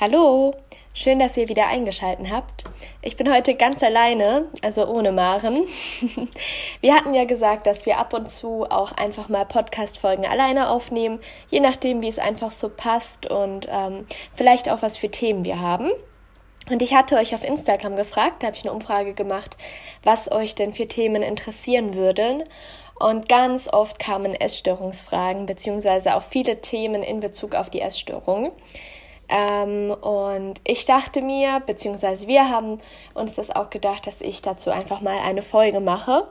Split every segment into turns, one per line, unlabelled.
Hallo, schön, dass ihr wieder eingeschaltet habt. Ich bin heute ganz alleine, also ohne Maren. Wir hatten ja gesagt, dass wir ab und zu auch einfach mal Podcast-Folgen alleine aufnehmen, je nachdem, wie es einfach so passt und ähm, vielleicht auch was für Themen wir haben. Und ich hatte euch auf Instagram gefragt, da habe ich eine Umfrage gemacht, was euch denn für Themen interessieren würden. Und ganz oft kamen Essstörungsfragen, beziehungsweise auch viele Themen in Bezug auf die Essstörung. Ähm, und ich dachte mir, beziehungsweise wir haben uns das auch gedacht, dass ich dazu einfach mal eine Folge mache.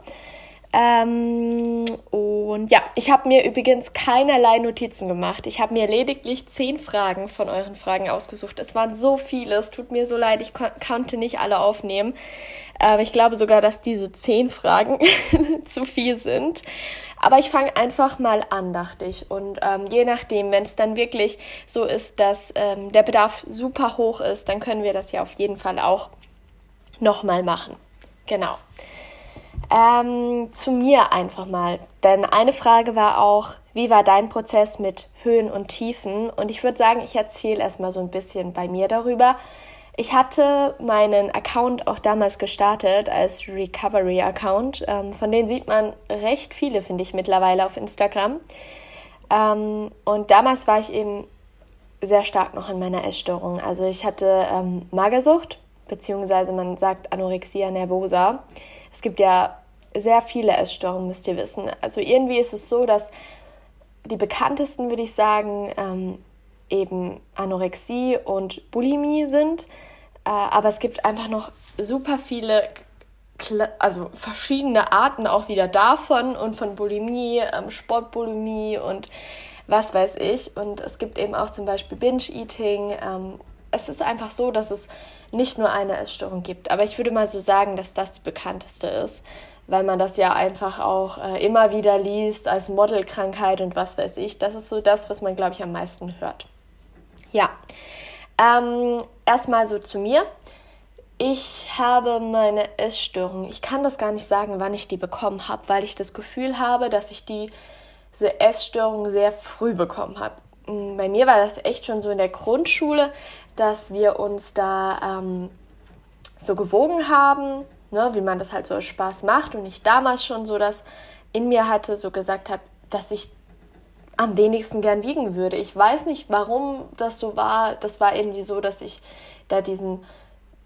Ähm, und ja, ich habe mir übrigens keinerlei Notizen gemacht. Ich habe mir lediglich zehn Fragen von euren Fragen ausgesucht. Es waren so viele, es tut mir so leid, ich kon konnte nicht alle aufnehmen. Ähm, ich glaube sogar, dass diese zehn Fragen zu viel sind. Aber ich fange einfach mal an, dachte ich. Und ähm, je nachdem, wenn es dann wirklich so ist, dass ähm, der Bedarf super hoch ist, dann können wir das ja auf jeden Fall auch nochmal machen. Genau. Ähm, zu mir einfach mal. Denn eine Frage war auch, wie war dein Prozess mit Höhen und Tiefen? Und ich würde sagen, ich erzähle erstmal so ein bisschen bei mir darüber. Ich hatte meinen Account auch damals gestartet als Recovery-Account. Ähm, von denen sieht man recht viele, finde ich, mittlerweile auf Instagram. Ähm, und damals war ich eben sehr stark noch in meiner Essstörung. Also ich hatte ähm, Magersucht, beziehungsweise man sagt Anorexia nervosa. Es gibt ja sehr viele Essstörungen, müsst ihr wissen. Also irgendwie ist es so, dass die bekanntesten, würde ich sagen, ähm, eben Anorexie und Bulimie sind. Äh, aber es gibt einfach noch super viele, also verschiedene Arten auch wieder davon und von Bulimie, ähm, Sportbulimie und was weiß ich. Und es gibt eben auch zum Beispiel Binge-Eating. Ähm, es ist einfach so, dass es nicht nur eine Essstörung gibt. Aber ich würde mal so sagen, dass das die bekannteste ist, weil man das ja einfach auch äh, immer wieder liest als Modelkrankheit und was weiß ich. Das ist so das, was man, glaube ich, am meisten hört. Ja, ähm, erstmal so zu mir. Ich habe meine Essstörung. Ich kann das gar nicht sagen, wann ich die bekommen habe, weil ich das Gefühl habe, dass ich diese Essstörung sehr früh bekommen habe. Mm, bei mir war das echt schon so in der Grundschule, dass wir uns da ähm, so gewogen haben, ne, wie man das halt so Spaß macht. Und ich damals schon so das in mir hatte, so gesagt habe, dass ich am wenigsten gern wiegen würde. Ich weiß nicht, warum das so war. Das war irgendwie so, dass ich da diesen,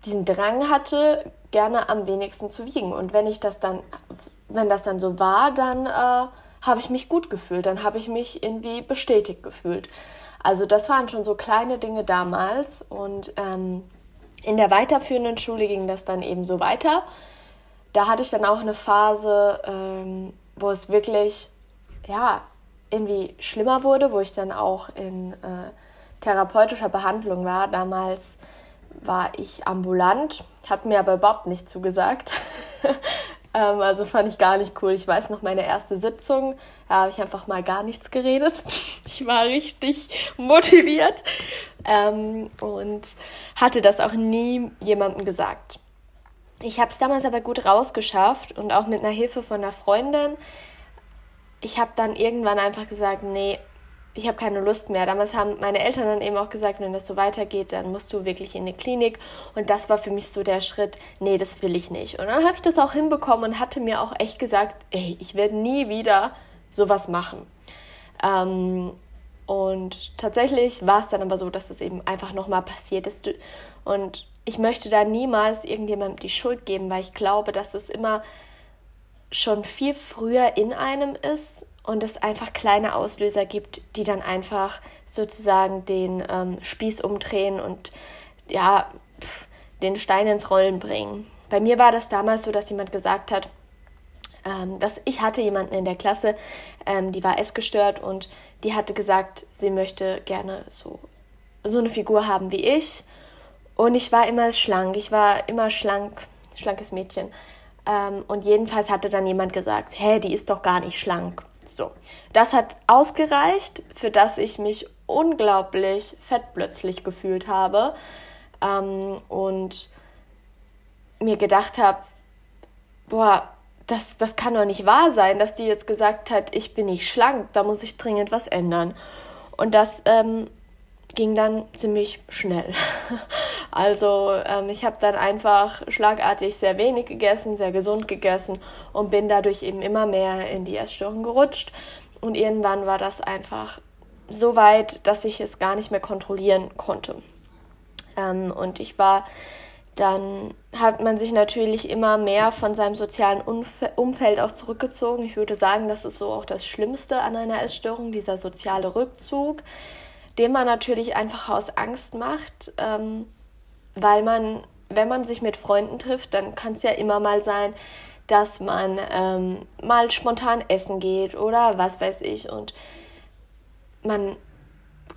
diesen Drang hatte, gerne am wenigsten zu wiegen. Und wenn ich das dann, wenn das dann so war, dann äh, habe ich mich gut gefühlt. Dann habe ich mich irgendwie bestätigt gefühlt. Also das waren schon so kleine Dinge damals. Und ähm, in der weiterführenden Schule ging das dann eben so weiter. Da hatte ich dann auch eine Phase, ähm, wo es wirklich, ja, irgendwie schlimmer wurde, wo ich dann auch in äh, therapeutischer Behandlung war. Damals war ich ambulant, hat mir aber überhaupt nicht zugesagt. ähm, also fand ich gar nicht cool. Ich weiß noch, meine erste Sitzung, da habe ich einfach mal gar nichts geredet. ich war richtig motiviert ähm, und hatte das auch nie jemandem gesagt. Ich habe es damals aber gut rausgeschafft und auch mit einer Hilfe von einer Freundin ich habe dann irgendwann einfach gesagt, nee, ich habe keine Lust mehr. Damals haben meine Eltern dann eben auch gesagt, wenn das so weitergeht, dann musst du wirklich in die Klinik. Und das war für mich so der Schritt, nee, das will ich nicht. Und dann habe ich das auch hinbekommen und hatte mir auch echt gesagt, ey, ich werde nie wieder sowas machen. Ähm, und tatsächlich war es dann aber so, dass das eben einfach nochmal passiert ist. Und ich möchte da niemals irgendjemandem die Schuld geben, weil ich glaube, dass es immer schon viel früher in einem ist und es einfach kleine Auslöser gibt, die dann einfach sozusagen den ähm, Spieß umdrehen und ja, pf, den Stein ins Rollen bringen. Bei mir war das damals so, dass jemand gesagt hat, ähm, dass ich hatte jemanden in der Klasse, ähm, die war essgestört und die hatte gesagt, sie möchte gerne so, so eine Figur haben wie ich. Und ich war immer schlank, ich war immer schlank, schlankes Mädchen. Ähm, und jedenfalls hatte dann jemand gesagt, hä, die ist doch gar nicht schlank. So, das hat ausgereicht, für das ich mich unglaublich fett plötzlich gefühlt habe ähm, und mir gedacht habe, boah, das, das kann doch nicht wahr sein, dass die jetzt gesagt hat, ich bin nicht schlank, da muss ich dringend was ändern. Und das ähm, ging dann ziemlich schnell. Also ähm, ich habe dann einfach schlagartig sehr wenig gegessen, sehr gesund gegessen und bin dadurch eben immer mehr in die Essstörung gerutscht. Und irgendwann war das einfach so weit, dass ich es gar nicht mehr kontrollieren konnte. Ähm, und ich war dann hat man sich natürlich immer mehr von seinem sozialen Umf Umfeld auch zurückgezogen. Ich würde sagen, das ist so auch das Schlimmste an einer Essstörung, dieser soziale Rückzug, den man natürlich einfach aus Angst macht, ähm, weil man, wenn man sich mit Freunden trifft, dann kann es ja immer mal sein, dass man ähm, mal spontan essen geht oder was weiß ich und man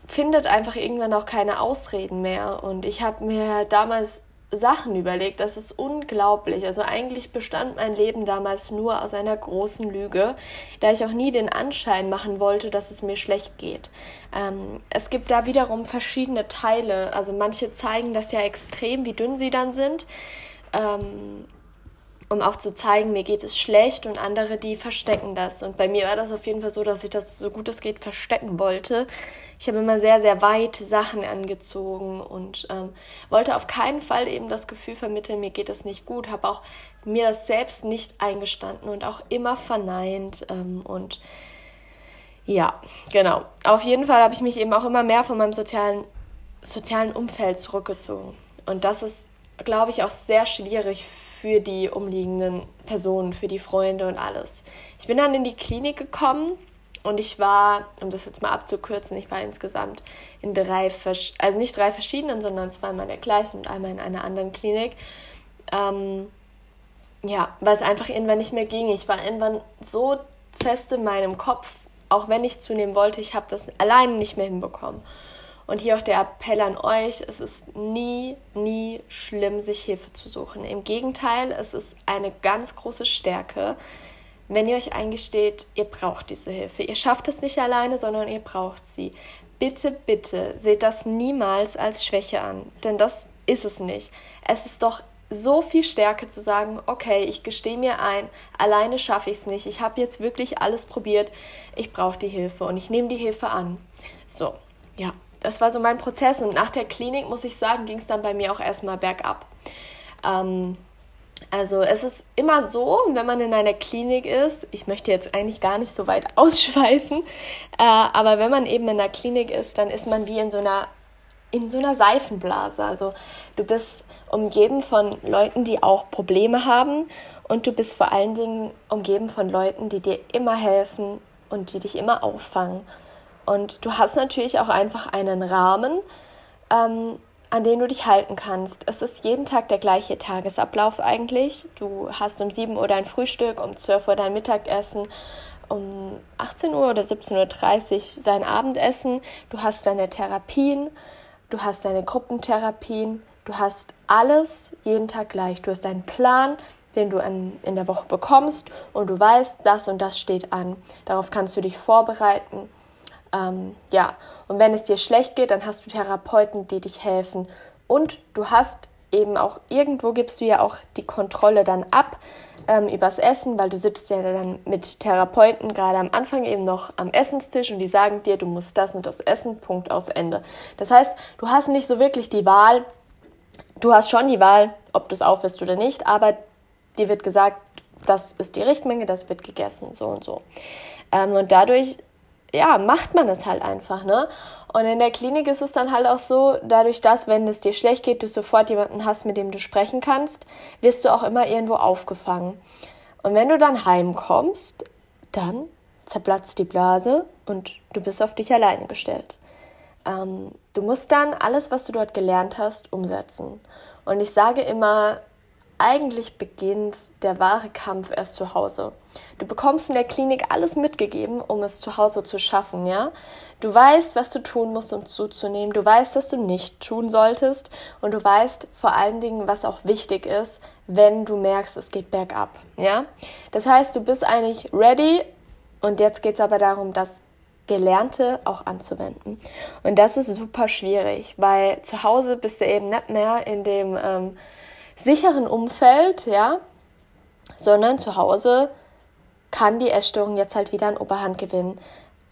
findet einfach irgendwann auch keine Ausreden mehr. Und ich habe mir damals Sachen überlegt. Das ist unglaublich. Also eigentlich bestand mein Leben damals nur aus einer großen Lüge, da ich auch nie den Anschein machen wollte, dass es mir schlecht geht. Ähm, es gibt da wiederum verschiedene Teile. Also manche zeigen das ja extrem, wie dünn sie dann sind. Ähm, um auch zu zeigen, mir geht es schlecht und andere, die verstecken das. Und bei mir war das auf jeden Fall so, dass ich das so gut es geht verstecken wollte. Ich habe immer sehr, sehr weit Sachen angezogen und ähm, wollte auf keinen Fall eben das Gefühl vermitteln, mir geht es nicht gut, habe auch mir das selbst nicht eingestanden und auch immer verneint ähm, und ja, genau. Auf jeden Fall habe ich mich eben auch immer mehr von meinem sozialen, sozialen Umfeld zurückgezogen. Und das ist, glaube ich, auch sehr schwierig für die umliegenden Personen, für die Freunde und alles. Ich bin dann in die Klinik gekommen und ich war, um das jetzt mal abzukürzen, ich war insgesamt in drei, also nicht drei verschiedenen, sondern zweimal in der gleichen und einmal in einer anderen Klinik. Ähm, ja, weil es einfach irgendwann nicht mehr ging. Ich war irgendwann so fest in meinem Kopf, auch wenn ich zunehmen wollte, ich habe das alleine nicht mehr hinbekommen. Und hier auch der Appell an euch, es ist nie, nie schlimm, sich Hilfe zu suchen. Im Gegenteil, es ist eine ganz große Stärke, wenn ihr euch eingesteht, ihr braucht diese Hilfe. Ihr schafft es nicht alleine, sondern ihr braucht sie. Bitte, bitte seht das niemals als Schwäche an, denn das ist es nicht. Es ist doch so viel Stärke zu sagen, okay, ich gestehe mir ein, alleine schaffe ich es nicht. Ich habe jetzt wirklich alles probiert. Ich brauche die Hilfe und ich nehme die Hilfe an. So, ja, das war so mein Prozess und nach der Klinik, muss ich sagen, ging es dann bei mir auch erstmal bergab. Ähm, also es ist immer so, wenn man in einer Klinik ist, ich möchte jetzt eigentlich gar nicht so weit ausschweifen, äh, aber wenn man eben in einer Klinik ist, dann ist man wie in so einer in so einer Seifenblase. Also du bist umgeben von Leuten, die auch Probleme haben und du bist vor allen Dingen umgeben von Leuten, die dir immer helfen und die dich immer auffangen. Und du hast natürlich auch einfach einen Rahmen, ähm, an den du dich halten kannst. Es ist jeden Tag der gleiche Tagesablauf eigentlich. Du hast um 7 Uhr dein Frühstück, um 12 Uhr dein Mittagessen, um 18 Uhr oder 17.30 Uhr dein Abendessen. Du hast deine Therapien, du hast deine Gruppentherapien, du hast alles jeden Tag gleich. Du hast deinen Plan, den du an, in der Woche bekommst und du weißt, das und das steht an. Darauf kannst du dich vorbereiten. Ähm, ja, und wenn es dir schlecht geht, dann hast du Therapeuten, die dich helfen. Und du hast eben auch, irgendwo gibst du ja auch die Kontrolle dann ab ähm, übers Essen, weil du sitzt ja dann mit Therapeuten gerade am Anfang eben noch am Essenstisch und die sagen dir, du musst das und das essen, Punkt aus Ende. Das heißt, du hast nicht so wirklich die Wahl, du hast schon die Wahl, ob du es aufisst oder nicht, aber dir wird gesagt, das ist die Richtmenge, das wird gegessen, so und so. Ähm, und dadurch ja, macht man das halt einfach, ne? Und in der Klinik ist es dann halt auch so, dadurch, dass, wenn es dir schlecht geht, du sofort jemanden hast, mit dem du sprechen kannst, wirst du auch immer irgendwo aufgefangen. Und wenn du dann heimkommst, dann zerplatzt die Blase und du bist auf dich alleine gestellt. Ähm, du musst dann alles, was du dort gelernt hast, umsetzen. Und ich sage immer, eigentlich beginnt der wahre Kampf erst zu Hause. Du bekommst in der Klinik alles mitgegeben, um es zu Hause zu schaffen, ja? Du weißt, was du tun musst, um zuzunehmen. Du weißt, was du nicht tun solltest. Und du weißt vor allen Dingen, was auch wichtig ist, wenn du merkst, es geht bergab, ja? Das heißt, du bist eigentlich ready. Und jetzt geht es aber darum, das Gelernte auch anzuwenden. Und das ist super schwierig, weil zu Hause bist du eben nicht mehr in dem ähm, sicheren Umfeld, ja, sondern zu Hause kann die Essstörung jetzt halt wieder an Oberhand gewinnen,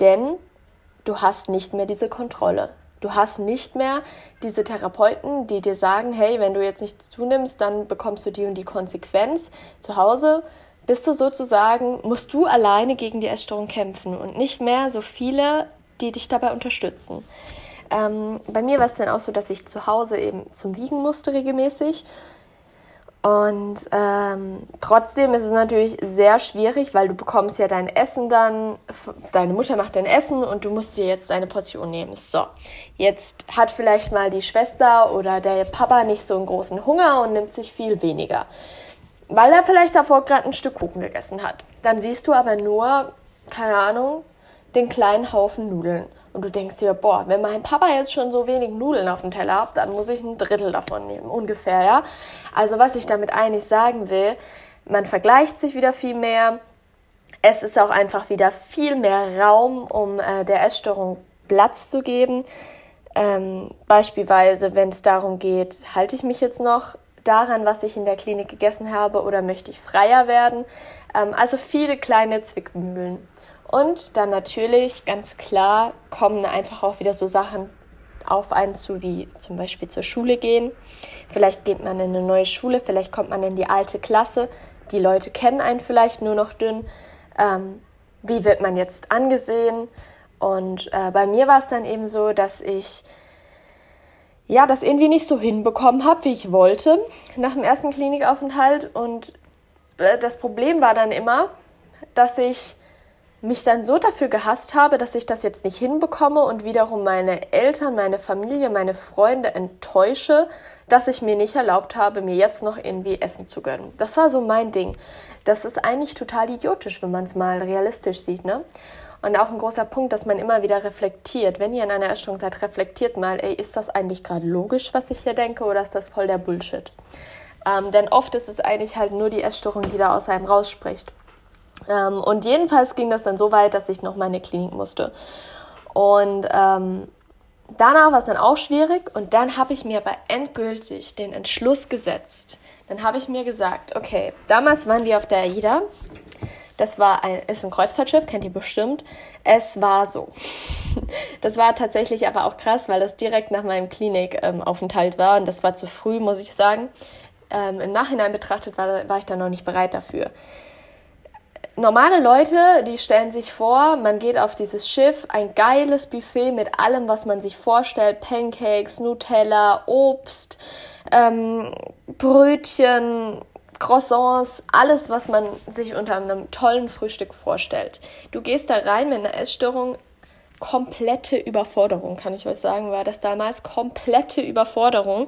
denn du hast nicht mehr diese Kontrolle. Du hast nicht mehr diese Therapeuten, die dir sagen, hey, wenn du jetzt nichts zunimmst, dann bekommst du die und die Konsequenz. Zu Hause bist du sozusagen, musst du alleine gegen die Essstörung kämpfen und nicht mehr so viele, die dich dabei unterstützen. Ähm, bei mir war es dann auch so, dass ich zu Hause eben zum Wiegen musste regelmäßig und ähm, trotzdem ist es natürlich sehr schwierig, weil du bekommst ja dein Essen dann, deine Mutter macht dein Essen und du musst dir jetzt deine Portion nehmen. So, jetzt hat vielleicht mal die Schwester oder der Papa nicht so einen großen Hunger und nimmt sich viel weniger, weil er vielleicht davor gerade ein Stück Kuchen gegessen hat. Dann siehst du aber nur, keine Ahnung, den kleinen Haufen Nudeln. Und du denkst dir, boah, wenn mein Papa jetzt schon so wenig Nudeln auf dem Teller hat, dann muss ich ein Drittel davon nehmen, ungefähr, ja. Also was ich damit eigentlich sagen will, man vergleicht sich wieder viel mehr. Es ist auch einfach wieder viel mehr Raum, um äh, der Essstörung Platz zu geben. Ähm, beispielsweise, wenn es darum geht, halte ich mich jetzt noch daran, was ich in der Klinik gegessen habe oder möchte ich freier werden? Ähm, also viele kleine Zwickmühlen. Und dann natürlich, ganz klar, kommen einfach auch wieder so Sachen auf einen zu, wie zum Beispiel zur Schule gehen. Vielleicht geht man in eine neue Schule, vielleicht kommt man in die alte Klasse. Die Leute kennen einen vielleicht nur noch dünn. Ähm, wie wird man jetzt angesehen? Und äh, bei mir war es dann eben so, dass ich ja das irgendwie nicht so hinbekommen habe, wie ich wollte nach dem ersten Klinikaufenthalt. Und äh, das Problem war dann immer, dass ich mich dann so dafür gehasst habe, dass ich das jetzt nicht hinbekomme und wiederum meine Eltern, meine Familie, meine Freunde enttäusche, dass ich mir nicht erlaubt habe, mir jetzt noch irgendwie Essen zu gönnen. Das war so mein Ding. Das ist eigentlich total idiotisch, wenn man es mal realistisch sieht, ne? Und auch ein großer Punkt, dass man immer wieder reflektiert. Wenn ihr in einer Essstörung seid, reflektiert mal, ey, ist das eigentlich gerade logisch, was ich hier denke, oder ist das voll der Bullshit? Ähm, denn oft ist es eigentlich halt nur die Essstörung, die da aus einem rausspricht. Ähm, und jedenfalls ging das dann so weit, dass ich noch mal in die Klinik musste. Und ähm, danach war es dann auch schwierig und dann habe ich mir aber endgültig den Entschluss gesetzt. Dann habe ich mir gesagt, okay, damals waren wir auf der AIDA. Das war ein, ist ein Kreuzfahrtschiff, kennt ihr bestimmt. Es war so. Das war tatsächlich aber auch krass, weil das direkt nach meinem Klinikaufenthalt ähm, war und das war zu früh, muss ich sagen. Ähm, Im Nachhinein betrachtet war, war ich da noch nicht bereit dafür normale Leute, die stellen sich vor, man geht auf dieses Schiff, ein geiles Buffet mit allem, was man sich vorstellt, Pancakes, Nutella, Obst, ähm, Brötchen, Croissants, alles, was man sich unter einem tollen Frühstück vorstellt. Du gehst da rein mit einer Essstörung, komplette Überforderung, kann ich euch sagen, war das damals komplette Überforderung.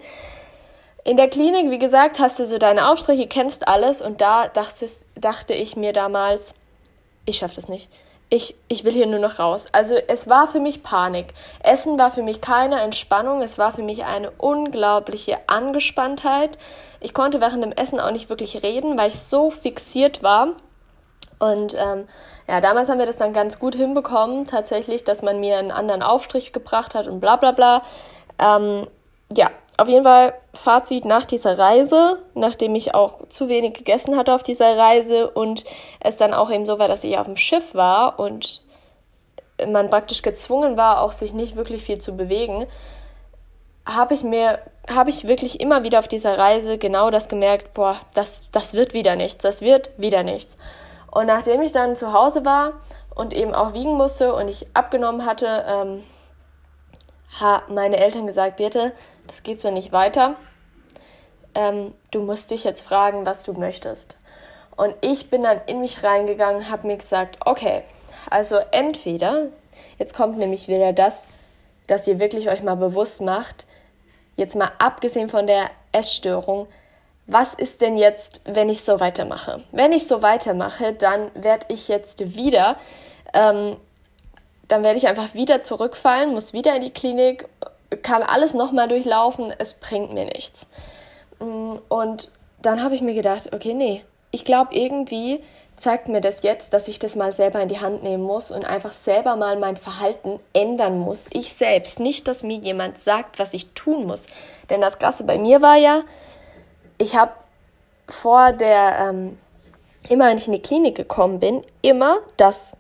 In der Klinik, wie gesagt, hast du so deine Aufstriche, kennst alles und da dachtest, dachte ich mir damals, ich schaffe das nicht. Ich, ich will hier nur noch raus. Also es war für mich Panik. Essen war für mich keine Entspannung, es war für mich eine unglaubliche Angespanntheit. Ich konnte während dem Essen auch nicht wirklich reden, weil ich so fixiert war. Und ähm, ja, damals haben wir das dann ganz gut hinbekommen, tatsächlich, dass man mir einen anderen Aufstrich gebracht hat und bla bla bla. Ähm, ja, auf jeden Fall Fazit nach dieser Reise, nachdem ich auch zu wenig gegessen hatte auf dieser Reise und es dann auch eben so war, dass ich auf dem Schiff war und man praktisch gezwungen war, auch sich nicht wirklich viel zu bewegen, habe ich mir, habe ich wirklich immer wieder auf dieser Reise genau das gemerkt, boah, das, das wird wieder nichts, das wird wieder nichts. Und nachdem ich dann zu Hause war und eben auch wiegen musste und ich abgenommen hatte, ähm, haben meine Eltern gesagt, bitte, das geht so nicht weiter. Ähm, du musst dich jetzt fragen, was du möchtest. Und ich bin dann in mich reingegangen, habe mir gesagt, okay, also entweder, jetzt kommt nämlich wieder das, dass ihr wirklich euch mal bewusst macht, jetzt mal abgesehen von der Essstörung, was ist denn jetzt, wenn ich so weitermache? Wenn ich so weitermache, dann werde ich jetzt wieder, ähm, dann werde ich einfach wieder zurückfallen, muss wieder in die Klinik kann alles nochmal durchlaufen, es bringt mir nichts. Mm, und dann habe ich mir gedacht, okay, nee, ich glaube irgendwie zeigt mir das jetzt, dass ich das mal selber in die Hand nehmen muss und einfach selber mal mein Verhalten ändern muss. Ich selbst, nicht, dass mir jemand sagt, was ich tun muss. Denn das Krasse bei mir war ja, ich habe vor der, ähm, immer wenn ich in die Klinik gekommen bin, immer das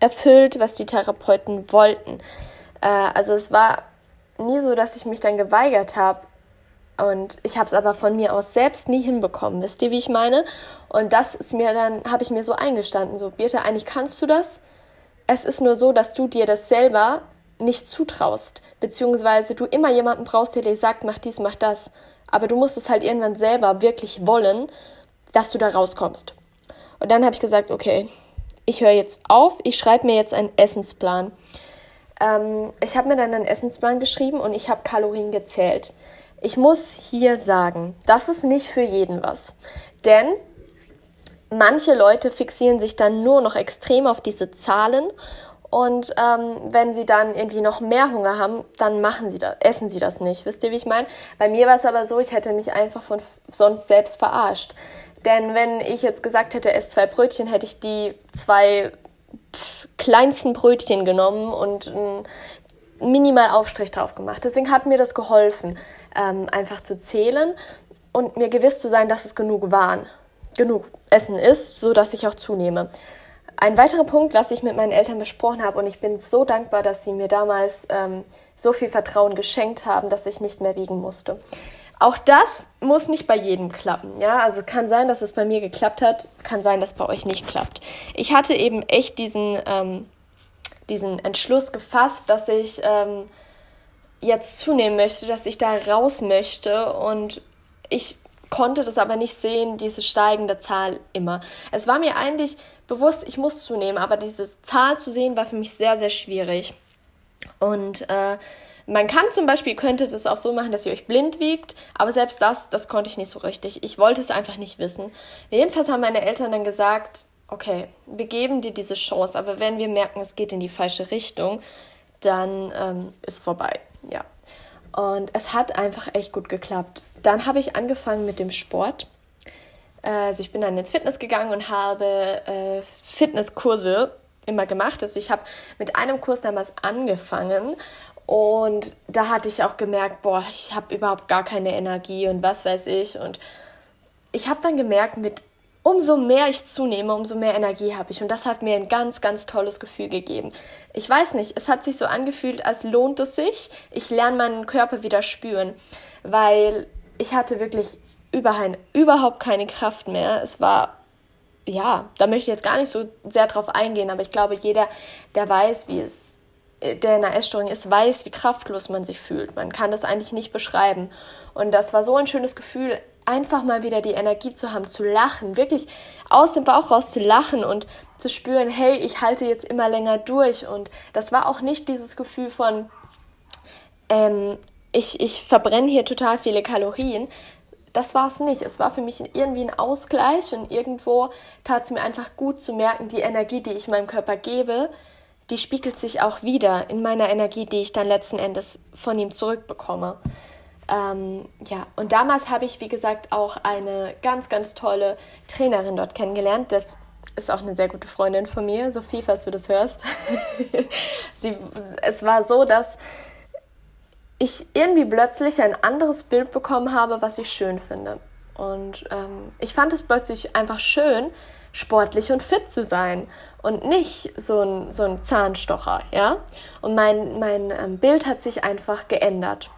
erfüllt, was die Therapeuten wollten. Äh, also es war nie so, dass ich mich dann geweigert habe. Und ich habe es aber von mir aus selbst nie hinbekommen. Wisst ihr, wie ich meine? Und das ist mir dann, habe ich mir so eingestanden, so, Birte, eigentlich kannst du das. Es ist nur so, dass du dir das selber nicht zutraust, beziehungsweise du immer jemanden brauchst, der dir sagt, mach dies, mach das. Aber du musst es halt irgendwann selber wirklich wollen, dass du da rauskommst. Und dann habe ich gesagt, okay, ich höre jetzt auf, ich schreibe mir jetzt einen Essensplan. Ähm, ich habe mir dann einen Essensplan geschrieben und ich habe Kalorien gezählt. Ich muss hier sagen, das ist nicht für jeden was. Denn manche Leute fixieren sich dann nur noch extrem auf diese Zahlen und ähm, wenn sie dann irgendwie noch mehr Hunger haben, dann machen sie das, essen sie das nicht. Wisst ihr, wie ich meine? Bei mir war es aber so, ich hätte mich einfach von sonst selbst verarscht. Denn wenn ich jetzt gesagt hätte, ess zwei Brötchen, hätte ich die zwei kleinsten Brötchen genommen und einen minimal Aufstrich drauf gemacht. Deswegen hat mir das geholfen, ähm, einfach zu zählen und mir gewiss zu sein, dass es genug waren, genug Essen ist, so dass ich auch zunehme. Ein weiterer Punkt, was ich mit meinen Eltern besprochen habe, und ich bin so dankbar, dass sie mir damals ähm, so viel Vertrauen geschenkt haben, dass ich nicht mehr wiegen musste. Auch das muss nicht bei jedem klappen. Ja, also kann sein, dass es bei mir geklappt hat, kann sein, dass bei euch nicht klappt. Ich hatte eben echt diesen, ähm, diesen Entschluss gefasst, dass ich ähm, jetzt zunehmen möchte, dass ich da raus möchte und ich konnte das aber nicht sehen, diese steigende Zahl immer. Es war mir eigentlich bewusst, ich muss zunehmen, aber diese Zahl zu sehen war für mich sehr, sehr schwierig. Und äh, man kann zum Beispiel, könnte das auch so machen, dass ihr euch blind wiegt, aber selbst das, das konnte ich nicht so richtig. Ich wollte es einfach nicht wissen. Jedenfalls haben meine Eltern dann gesagt, okay, wir geben dir diese Chance, aber wenn wir merken, es geht in die falsche Richtung, dann ähm, ist vorbei. Ja. Und es hat einfach echt gut geklappt. Dann habe ich angefangen mit dem Sport. Also ich bin dann ins Fitness gegangen und habe äh, Fitnesskurse immer gemacht. Also ich habe mit einem Kurs damals angefangen und da hatte ich auch gemerkt, boah, ich habe überhaupt gar keine Energie und was weiß ich. Und ich habe dann gemerkt, mit umso mehr ich zunehme, umso mehr Energie habe ich. Und das hat mir ein ganz, ganz tolles Gefühl gegeben. Ich weiß nicht, es hat sich so angefühlt, als lohnt es sich. Ich lerne meinen Körper wieder spüren, weil ich hatte wirklich überhaupt keine Kraft mehr. Es war, ja, da möchte ich jetzt gar nicht so sehr drauf eingehen, aber ich glaube, jeder, der weiß, wie es der in einer Essstörung ist, weiß, wie kraftlos man sich fühlt. Man kann das eigentlich nicht beschreiben. Und das war so ein schönes Gefühl, einfach mal wieder die Energie zu haben, zu lachen, wirklich aus dem Bauch raus zu lachen und zu spüren, hey, ich halte jetzt immer länger durch. Und das war auch nicht dieses Gefühl von, ähm, ich, ich verbrenne hier total viele Kalorien. Das war es nicht. Es war für mich irgendwie ein Ausgleich und irgendwo tat es mir einfach gut zu merken, die Energie, die ich meinem Körper gebe, die spiegelt sich auch wieder in meiner Energie, die ich dann letzten Endes von ihm zurückbekomme. Ähm, ja, und damals habe ich, wie gesagt, auch eine ganz, ganz tolle Trainerin dort kennengelernt. Das ist auch eine sehr gute Freundin von mir, Sophie, falls du das hörst. Sie, es war so, dass ich irgendwie plötzlich ein anderes Bild bekommen habe, was ich schön finde. Und ähm, ich fand es plötzlich einfach schön, sportlich und fit zu sein und nicht so ein, so ein Zahnstocher, ja. Und mein, mein ähm, Bild hat sich einfach geändert.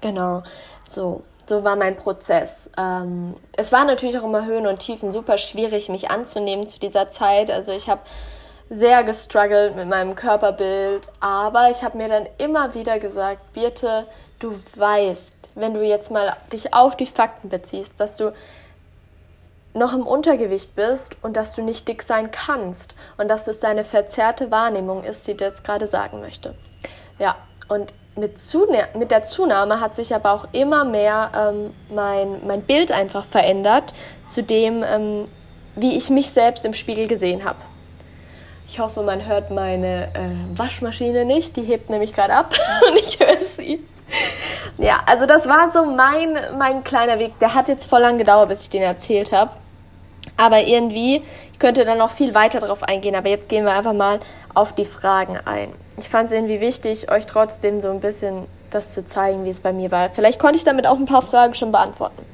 Genau, so. So war mein Prozess. Ähm, es war natürlich auch immer Höhen und Tiefen super schwierig, mich anzunehmen zu dieser Zeit. Also ich habe sehr gestruggelt mit meinem Körperbild, aber ich habe mir dann immer wieder gesagt, Birte, du weißt, wenn du jetzt mal dich auf die Fakten beziehst, dass du noch im Untergewicht bist und dass du nicht dick sein kannst und dass es deine verzerrte Wahrnehmung ist, die dir jetzt gerade sagen möchte. Ja, und mit, mit der Zunahme hat sich aber auch immer mehr ähm, mein, mein Bild einfach verändert zu dem, ähm, wie ich mich selbst im Spiegel gesehen habe. Ich hoffe, man hört meine äh, Waschmaschine nicht, die hebt nämlich gerade ab und ich höre sie. Ja, also das war so mein, mein kleiner Weg. Der hat jetzt voll lang gedauert, bis ich den erzählt habe. Aber irgendwie, ich könnte dann noch viel weiter darauf eingehen, aber jetzt gehen wir einfach mal auf die Fragen ein. Ich fand es irgendwie wichtig, euch trotzdem so ein bisschen das zu zeigen, wie es bei mir war. Vielleicht konnte ich damit auch ein paar Fragen schon beantworten.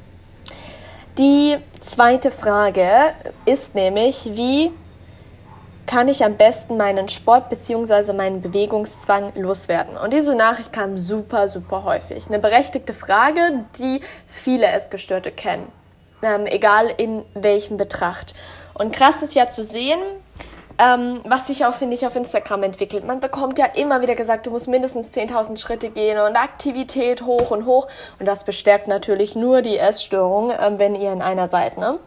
Die zweite Frage ist nämlich, wie kann ich am besten meinen Sport bzw. meinen Bewegungszwang loswerden? Und diese Nachricht kam super, super häufig. Eine berechtigte Frage, die viele Essgestörte kennen, ähm, egal in welchem Betracht. Und krass ist ja zu sehen, ähm, was sich auch, finde ich, auf Instagram entwickelt. Man bekommt ja immer wieder gesagt, du musst mindestens 10.000 Schritte gehen und Aktivität hoch und hoch. Und das bestärkt natürlich nur die Essstörung, ähm, wenn ihr in einer seid. Ne?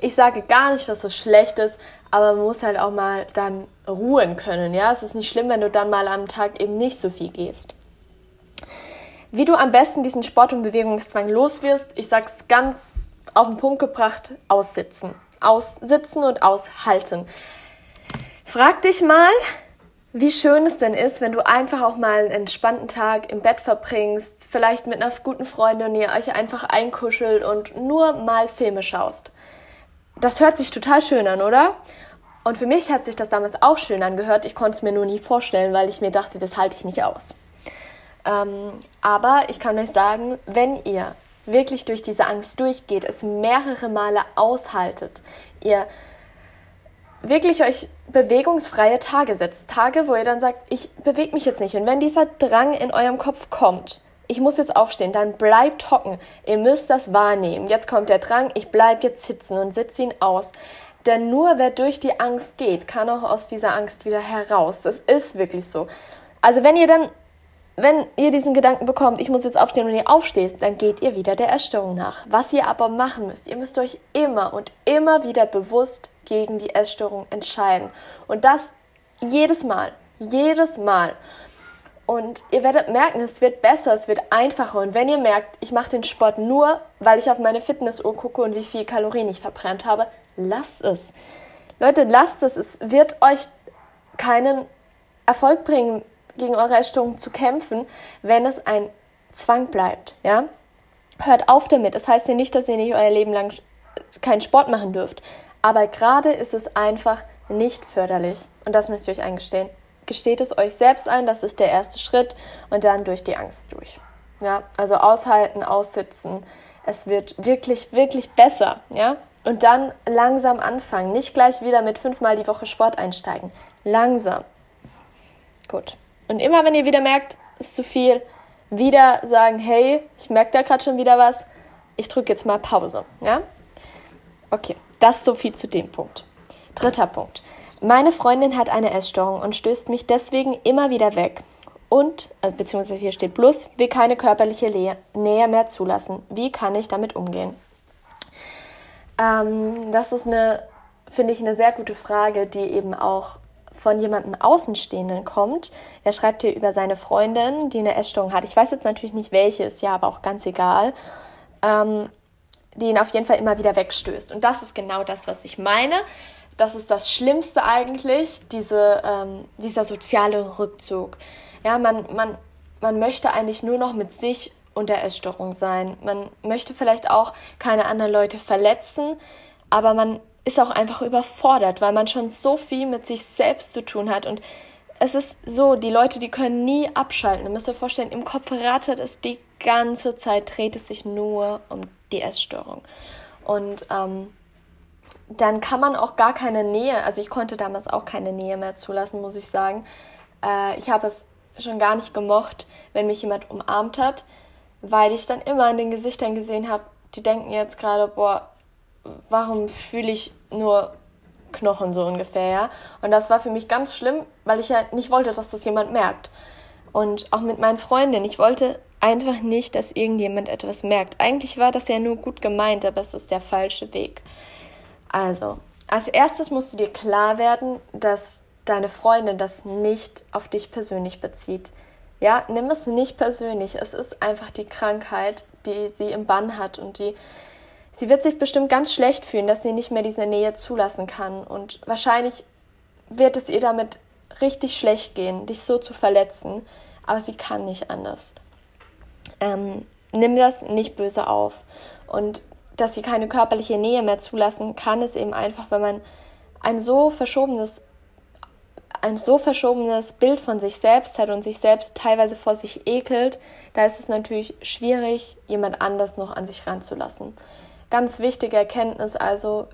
Ich sage gar nicht, dass es schlecht ist, aber man muss halt auch mal dann ruhen können. Ja, es ist nicht schlimm, wenn du dann mal am Tag eben nicht so viel gehst. Wie du am besten diesen Sport- und Bewegungszwang loswirst, ich sage es ganz auf den Punkt gebracht, aussitzen. Aussitzen und aushalten. Frag dich mal, wie schön es denn ist, wenn du einfach auch mal einen entspannten Tag im Bett verbringst, vielleicht mit einer guten Freundin und ihr euch einfach einkuschelt und nur mal Filme schaust. Das hört sich total schön an, oder? Und für mich hat sich das damals auch schön angehört. Ich konnte es mir nur nie vorstellen, weil ich mir dachte, das halte ich nicht aus. Ähm, aber ich kann euch sagen, wenn ihr wirklich durch diese Angst durchgeht, es mehrere Male aushaltet, ihr wirklich euch bewegungsfreie Tage setzt. Tage, wo ihr dann sagt, ich bewege mich jetzt nicht. Und wenn dieser Drang in eurem Kopf kommt, ich muss jetzt aufstehen, dann bleibt hocken. Ihr müsst das wahrnehmen. Jetzt kommt der Drang, ich bleib jetzt sitzen und sitze ihn aus. Denn nur wer durch die Angst geht, kann auch aus dieser Angst wieder heraus. Das ist wirklich so. Also wenn ihr dann wenn ihr diesen Gedanken bekommt, ich muss jetzt aufstehen und ihr aufsteht, dann geht ihr wieder der Essstörung nach. Was ihr aber machen müsst, ihr müsst euch immer und immer wieder bewusst gegen die Essstörung entscheiden. Und das jedes Mal, jedes Mal. Und ihr werdet merken, es wird besser, es wird einfacher. Und wenn ihr merkt, ich mache den Sport nur, weil ich auf meine Fitnessuhr gucke und wie viel Kalorien ich verbrannt habe, lasst es. Leute, lasst es. Es wird euch keinen Erfolg bringen, gegen eure Essstörung zu kämpfen, wenn es ein Zwang bleibt, ja? Hört auf damit. Das heißt ja nicht, dass ihr nicht euer Leben lang keinen Sport machen dürft. Aber gerade ist es einfach nicht förderlich. Und das müsst ihr euch eingestehen. Gesteht es euch selbst ein, das ist der erste Schritt und dann durch die Angst durch. Ja, also aushalten, aussitzen. Es wird wirklich, wirklich besser, ja? Und dann langsam anfangen. Nicht gleich wieder mit fünfmal die Woche Sport einsteigen. Langsam. Gut. Und immer wenn ihr wieder merkt, ist zu viel, wieder sagen, hey, ich merke da gerade schon wieder was, ich drücke jetzt mal Pause. Ja? Okay, das so viel zu dem Punkt. Dritter Punkt. Meine Freundin hat eine Essstörung und stößt mich deswegen immer wieder weg. Und, äh, beziehungsweise hier steht plus, will keine körperliche Nähe mehr zulassen. Wie kann ich damit umgehen? Ähm, das ist eine, finde ich, eine sehr gute Frage, die eben auch von jemandem Außenstehenden kommt. Er schreibt hier über seine Freundin, die eine Essstörung hat. Ich weiß jetzt natürlich nicht welche, ist ja aber auch ganz egal. Ähm, die ihn auf jeden Fall immer wieder wegstößt. Und das ist genau das, was ich meine. Das ist das Schlimmste eigentlich, diese, ähm, dieser soziale Rückzug. Ja, man, man, man möchte eigentlich nur noch mit sich und der Essstörung sein. Man möchte vielleicht auch keine anderen Leute verletzen, aber man ist auch einfach überfordert, weil man schon so viel mit sich selbst zu tun hat. Und es ist so, die Leute, die können nie abschalten. Ihr müsst euch vorstellen, im Kopf rattert es die ganze Zeit, dreht es sich nur um die Essstörung. Und ähm, dann kann man auch gar keine Nähe, also ich konnte damals auch keine Nähe mehr zulassen, muss ich sagen. Äh, ich habe es schon gar nicht gemocht, wenn mich jemand umarmt hat, weil ich dann immer in den Gesichtern gesehen habe, die denken jetzt gerade, boah, warum fühle ich nur Knochen so ungefähr, ja? Und das war für mich ganz schlimm, weil ich ja nicht wollte, dass das jemand merkt. Und auch mit meinen Freundinnen, ich wollte einfach nicht, dass irgendjemand etwas merkt. Eigentlich war das ja nur gut gemeint, aber es ist der falsche Weg. Also, als erstes musst du dir klar werden, dass deine Freundin das nicht auf dich persönlich bezieht. Ja, nimm es nicht persönlich. Es ist einfach die Krankheit, die sie im Bann hat und die Sie wird sich bestimmt ganz schlecht fühlen, dass sie nicht mehr diese Nähe zulassen kann. Und wahrscheinlich wird es ihr damit richtig schlecht gehen, dich so zu verletzen. Aber sie kann nicht anders. Ähm, nimm das nicht böse auf. Und dass sie keine körperliche Nähe mehr zulassen kann, ist eben einfach, wenn man ein so verschobenes ein so verschobenes Bild von sich selbst hat und sich selbst teilweise vor sich ekelt, da ist es natürlich schwierig, jemand anders noch an sich ranzulassen. Ganz wichtige Erkenntnis also,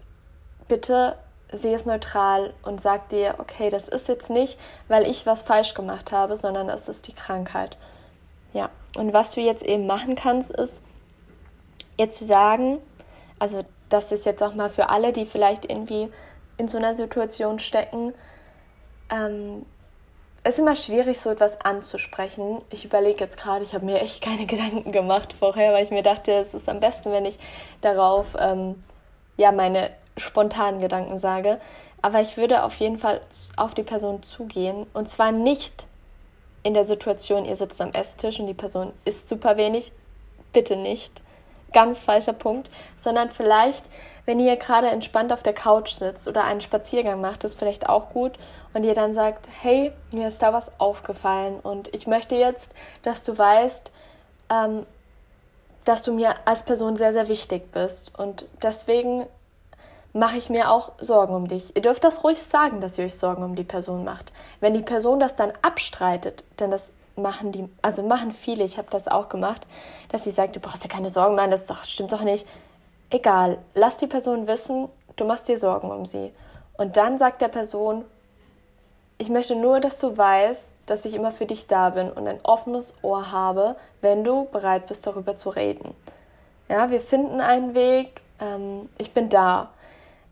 bitte sehe es neutral und sag dir, okay, das ist jetzt nicht, weil ich was falsch gemacht habe, sondern es ist die Krankheit. Ja, und was du jetzt eben machen kannst, ist, ihr zu sagen, also das ist jetzt auch mal für alle, die vielleicht irgendwie in so einer Situation stecken, ähm, es ist immer schwierig, so etwas anzusprechen. Ich überlege jetzt gerade, ich habe mir echt keine Gedanken gemacht vorher, weil ich mir dachte, es ist am besten, wenn ich darauf ähm, ja meine spontanen Gedanken sage. Aber ich würde auf jeden Fall auf die Person zugehen und zwar nicht in der Situation, ihr sitzt am Esstisch und die Person isst super wenig. Bitte nicht. Ganz falscher Punkt. Sondern vielleicht, wenn ihr gerade entspannt auf der Couch sitzt oder einen Spaziergang macht, ist vielleicht auch gut. Und ihr dann sagt, hey, mir ist da was aufgefallen und ich möchte jetzt, dass du weißt, ähm, dass du mir als Person sehr, sehr wichtig bist. Und deswegen mache ich mir auch Sorgen um dich. Ihr dürft das ruhig sagen, dass ihr euch Sorgen um die Person macht. Wenn die Person das dann abstreitet, denn das machen die, also machen viele, ich habe das auch gemacht, dass sie sagt, du brauchst dir keine Sorgen machen, das doch, stimmt doch nicht. Egal, lass die Person wissen, du machst dir Sorgen um sie. Und dann sagt der Person, ich möchte nur, dass du weißt, dass ich immer für dich da bin und ein offenes Ohr habe, wenn du bereit bist, darüber zu reden. Ja, wir finden einen Weg, ähm, ich bin da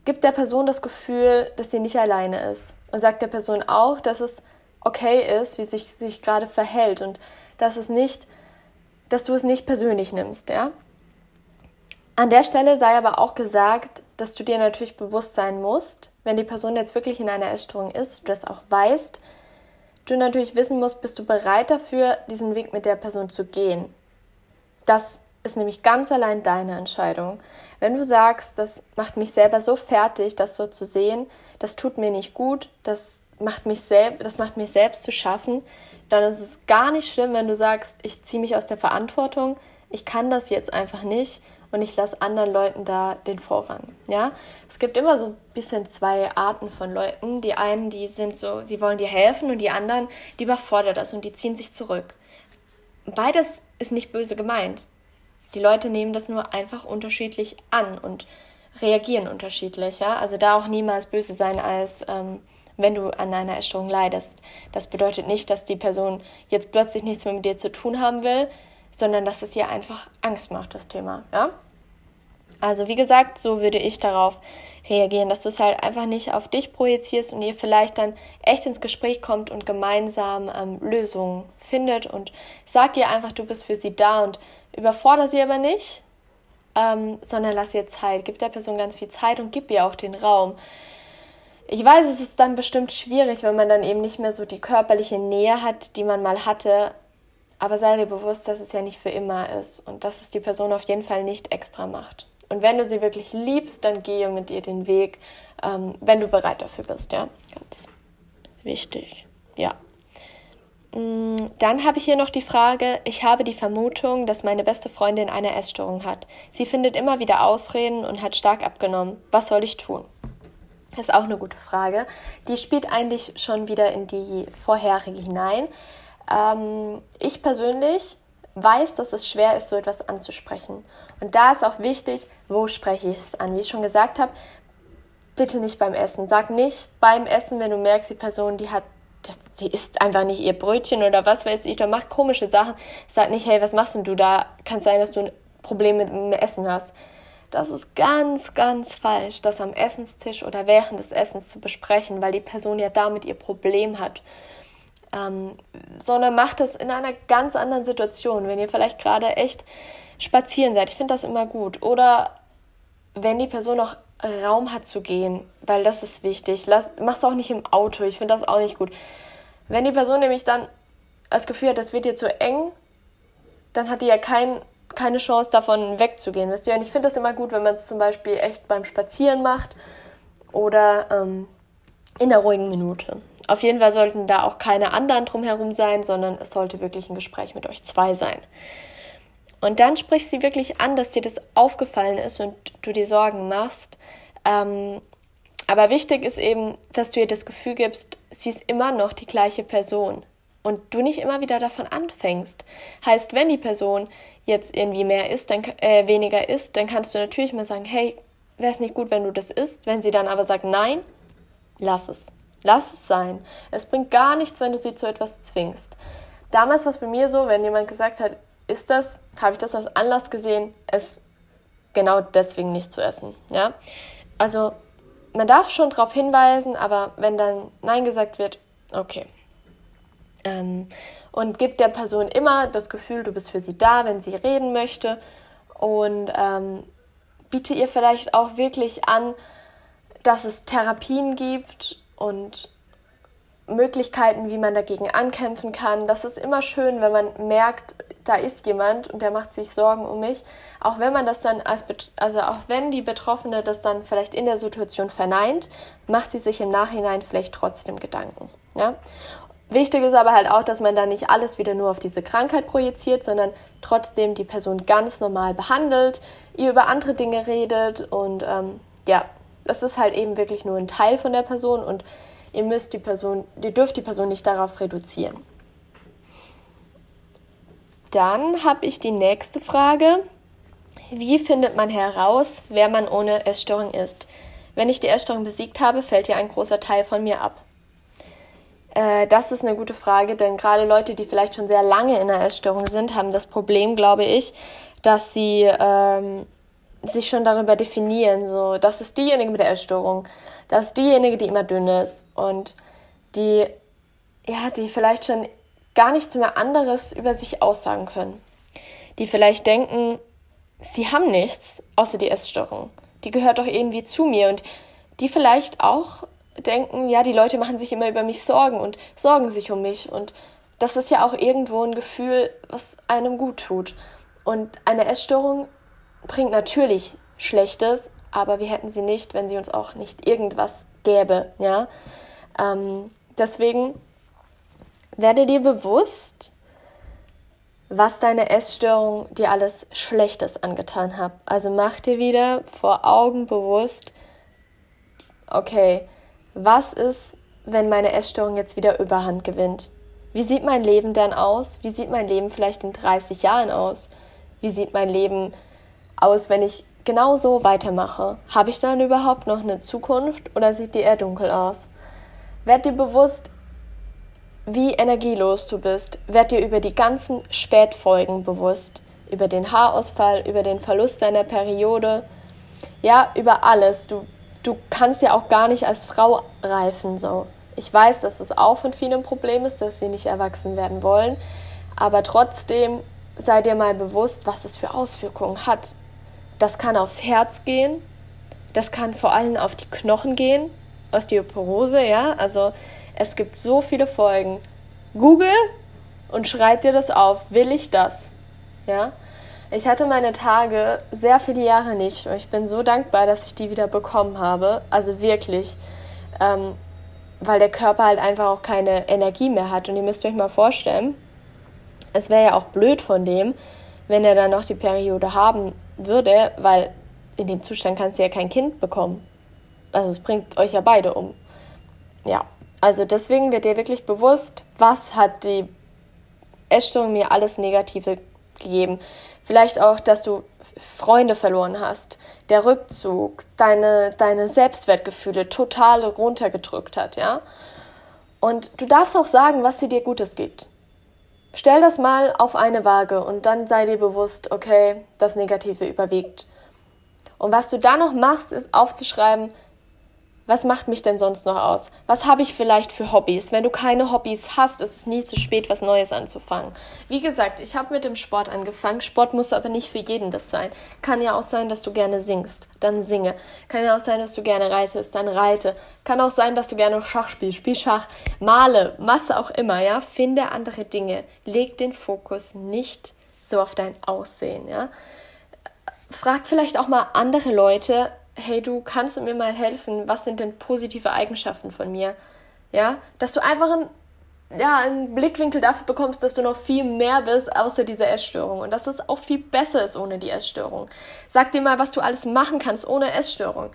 gibt der Person das Gefühl, dass sie nicht alleine ist und sagt der Person auch, dass es okay ist, wie sich sich gerade verhält und dass es nicht, dass du es nicht persönlich nimmst, ja. An der Stelle sei aber auch gesagt, dass du dir natürlich bewusst sein musst, wenn die Person jetzt wirklich in einer Essstörung ist, du das auch weißt, du natürlich wissen musst, bist du bereit dafür, diesen Weg mit der Person zu gehen. Das ist nämlich ganz allein deine Entscheidung. Wenn du sagst, das macht mich selber so fertig, das so zu sehen, das tut mir nicht gut, das macht mich selbst, das macht mich selbst zu schaffen, dann ist es gar nicht schlimm, wenn du sagst, ich ziehe mich aus der Verantwortung, ich kann das jetzt einfach nicht und ich lasse anderen Leuten da den Vorrang. Ja, es gibt immer so ein bisschen zwei Arten von Leuten. Die einen, die sind so, sie wollen dir helfen und die anderen, die überfordern das und die ziehen sich zurück. Beides ist nicht böse gemeint. Die Leute nehmen das nur einfach unterschiedlich an und reagieren unterschiedlich. Ja? Also da auch niemals böse sein, als ähm, wenn du an einer Essstörung leidest. Das bedeutet nicht, dass die Person jetzt plötzlich nichts mehr mit dir zu tun haben will, sondern dass es ihr einfach Angst macht, das Thema. Ja? Also wie gesagt, so würde ich darauf reagieren, dass du es halt einfach nicht auf dich projizierst und ihr vielleicht dann echt ins Gespräch kommt und gemeinsam ähm, Lösungen findet und sag ihr einfach, du bist für sie da und überfordere sie aber nicht, ähm, sondern lass ihr Zeit, gib der Person ganz viel Zeit und gib ihr auch den Raum. Ich weiß, es ist dann bestimmt schwierig, wenn man dann eben nicht mehr so die körperliche Nähe hat, die man mal hatte, aber sei dir bewusst, dass es ja nicht für immer ist und dass es die Person auf jeden Fall nicht extra macht. Und wenn du sie wirklich liebst, dann gehe mit ihr den Weg, ähm, wenn du bereit dafür bist, ja. Ganz wichtig. Ja. Mm, dann habe ich hier noch die Frage, ich habe die Vermutung, dass meine beste Freundin eine Essstörung hat. Sie findet immer wieder Ausreden und hat stark abgenommen. Was soll ich tun? Ist auch eine gute Frage. Die spielt eigentlich schon wieder in die vorherige hinein. Ähm, ich persönlich weiß, dass es schwer ist, so etwas anzusprechen. Und da ist auch wichtig, wo spreche ich es an. Wie ich schon gesagt habe, bitte nicht beim Essen. Sag nicht beim Essen, wenn du merkst, die Person, die hat, sie isst einfach nicht ihr Brötchen oder was weiß ich, oder macht komische Sachen. Sag nicht, hey, was machst denn du da? Kann sein, dass du ein Problem mit dem Essen hast. Das ist ganz, ganz falsch, das am Essenstisch oder während des Essens zu besprechen, weil die Person ja damit ihr Problem hat ähm, sondern macht es in einer ganz anderen Situation, wenn ihr vielleicht gerade echt spazieren seid. Ich finde das immer gut. Oder wenn die Person noch Raum hat zu gehen, weil das ist wichtig. Lass, mach's auch nicht im Auto, ich finde das auch nicht gut. Wenn die Person nämlich dann das Gefühl hat, das wird dir zu eng, dann hat die ja kein, keine Chance davon wegzugehen. Wisst ihr? Und ich finde das immer gut, wenn man es zum Beispiel echt beim Spazieren macht oder ähm, in der ruhigen Minute. Auf jeden Fall sollten da auch keine anderen drumherum sein, sondern es sollte wirklich ein Gespräch mit euch zwei sein. Und dann sprichst sie wirklich an, dass dir das aufgefallen ist und du dir Sorgen machst. Ähm, aber wichtig ist eben, dass du ihr das Gefühl gibst, sie ist immer noch die gleiche Person und du nicht immer wieder davon anfängst. Heißt, wenn die Person jetzt irgendwie mehr ist, dann äh, weniger ist, dann kannst du natürlich mal sagen, hey, wäre es nicht gut, wenn du das isst. Wenn sie dann aber sagt, nein, lass es. Lass es sein. Es bringt gar nichts, wenn du sie zu etwas zwingst. Damals war es bei mir so, wenn jemand gesagt hat, ist das, habe ich das als Anlass gesehen, es genau deswegen nicht zu essen. Ja? Also man darf schon darauf hinweisen, aber wenn dann Nein gesagt wird, okay. Ähm, und gibt der Person immer das Gefühl, du bist für sie da, wenn sie reden möchte. Und ähm, biete ihr vielleicht auch wirklich an, dass es Therapien gibt und Möglichkeiten, wie man dagegen ankämpfen kann. Das ist immer schön, wenn man merkt, da ist jemand und der macht sich Sorgen um mich. Auch wenn man das dann als, also auch wenn die Betroffene das dann vielleicht in der Situation verneint, macht sie sich im Nachhinein vielleicht trotzdem Gedanken. Ja? Wichtig ist aber halt auch, dass man da nicht alles wieder nur auf diese Krankheit projiziert, sondern trotzdem die Person ganz normal behandelt, ihr über andere Dinge redet und ähm, ja, das ist halt eben wirklich nur ein Teil von der Person und ihr müsst die Person, ihr dürft die Person nicht darauf reduzieren. Dann habe ich die nächste Frage. Wie findet man heraus, wer man ohne Essstörung ist? Wenn ich die Essstörung besiegt habe, fällt ja ein großer Teil von mir ab. Äh, das ist eine gute Frage, denn gerade Leute, die vielleicht schon sehr lange in einer Essstörung sind, haben das Problem, glaube ich, dass sie ähm, sich schon darüber definieren, so, das ist diejenige mit der Essstörung, das ist diejenige, die immer dünn ist und die, ja, die vielleicht schon gar nichts mehr anderes über sich aussagen können. Die vielleicht denken, sie haben nichts außer die Essstörung. Die gehört doch irgendwie zu mir und die vielleicht auch denken, ja, die Leute machen sich immer über mich Sorgen und sorgen sich um mich und das ist ja auch irgendwo ein Gefühl, was einem gut tut. Und eine Essstörung bringt natürlich Schlechtes, aber wir hätten sie nicht, wenn sie uns auch nicht irgendwas gäbe, ja. Ähm, deswegen werde dir bewusst, was deine Essstörung dir alles Schlechtes angetan hat. Also mach dir wieder vor Augen bewusst, okay, was ist, wenn meine Essstörung jetzt wieder Überhand gewinnt? Wie sieht mein Leben dann aus? Wie sieht mein Leben vielleicht in 30 Jahren aus? Wie sieht mein Leben aus, wenn ich genau so weitermache? Habe ich dann überhaupt noch eine Zukunft oder sieht die eher dunkel aus? Werd dir bewusst, wie energielos du bist. Werd dir über die ganzen Spätfolgen bewusst. Über den Haarausfall, über den Verlust deiner Periode. Ja, über alles. Du, du kannst ja auch gar nicht als Frau reifen, so. Ich weiß, dass das auch von vielen ein Problem ist, dass sie nicht erwachsen werden wollen. Aber trotzdem sei dir mal bewusst, was es für Auswirkungen hat. Das kann aufs Herz gehen, das kann vor allem auf die Knochen gehen, Osteoporose, ja. Also es gibt so viele Folgen. Google und schreib dir das auf. Will ich das? Ja. Ich hatte meine Tage sehr viele Jahre nicht und ich bin so dankbar, dass ich die wieder bekommen habe. Also wirklich. Ähm, weil der Körper halt einfach auch keine Energie mehr hat. Und ihr müsst euch mal vorstellen, es wäre ja auch blöd von dem, wenn er dann noch die Periode haben würde, weil in dem Zustand kannst du ja kein Kind bekommen. Also es bringt euch ja beide um. Ja, also deswegen wird dir wirklich bewusst, was hat die Essstörung mir alles Negative gegeben. Vielleicht auch, dass du Freunde verloren hast, der Rückzug, deine, deine Selbstwertgefühle total runtergedrückt hat, ja. Und du darfst auch sagen, was sie dir Gutes gibt. Stell das mal auf eine Waage und dann sei dir bewusst, okay, das Negative überwiegt. Und was du da noch machst, ist aufzuschreiben, was macht mich denn sonst noch aus? Was habe ich vielleicht für Hobbys? Wenn du keine Hobbys hast, ist es nie zu spät, was Neues anzufangen. Wie gesagt, ich habe mit dem Sport angefangen. Sport muss aber nicht für jeden das sein. Kann ja auch sein, dass du gerne singst, dann singe. Kann ja auch sein, dass du gerne reitest, dann reite. Kann auch sein, dass du gerne Schach spielst, spiel Schach, male, was auch immer, ja. Finde andere Dinge. Leg den Fokus nicht so auf dein Aussehen, ja. Frag vielleicht auch mal andere Leute, hey, du kannst mir mal helfen, was sind denn positive Eigenschaften von mir? Ja, dass du einfach einen, ja, einen Blickwinkel dafür bekommst, dass du noch viel mehr bist außer dieser Essstörung und dass es auch viel besser ist ohne die Essstörung. Sag dir mal, was du alles machen kannst ohne Essstörung.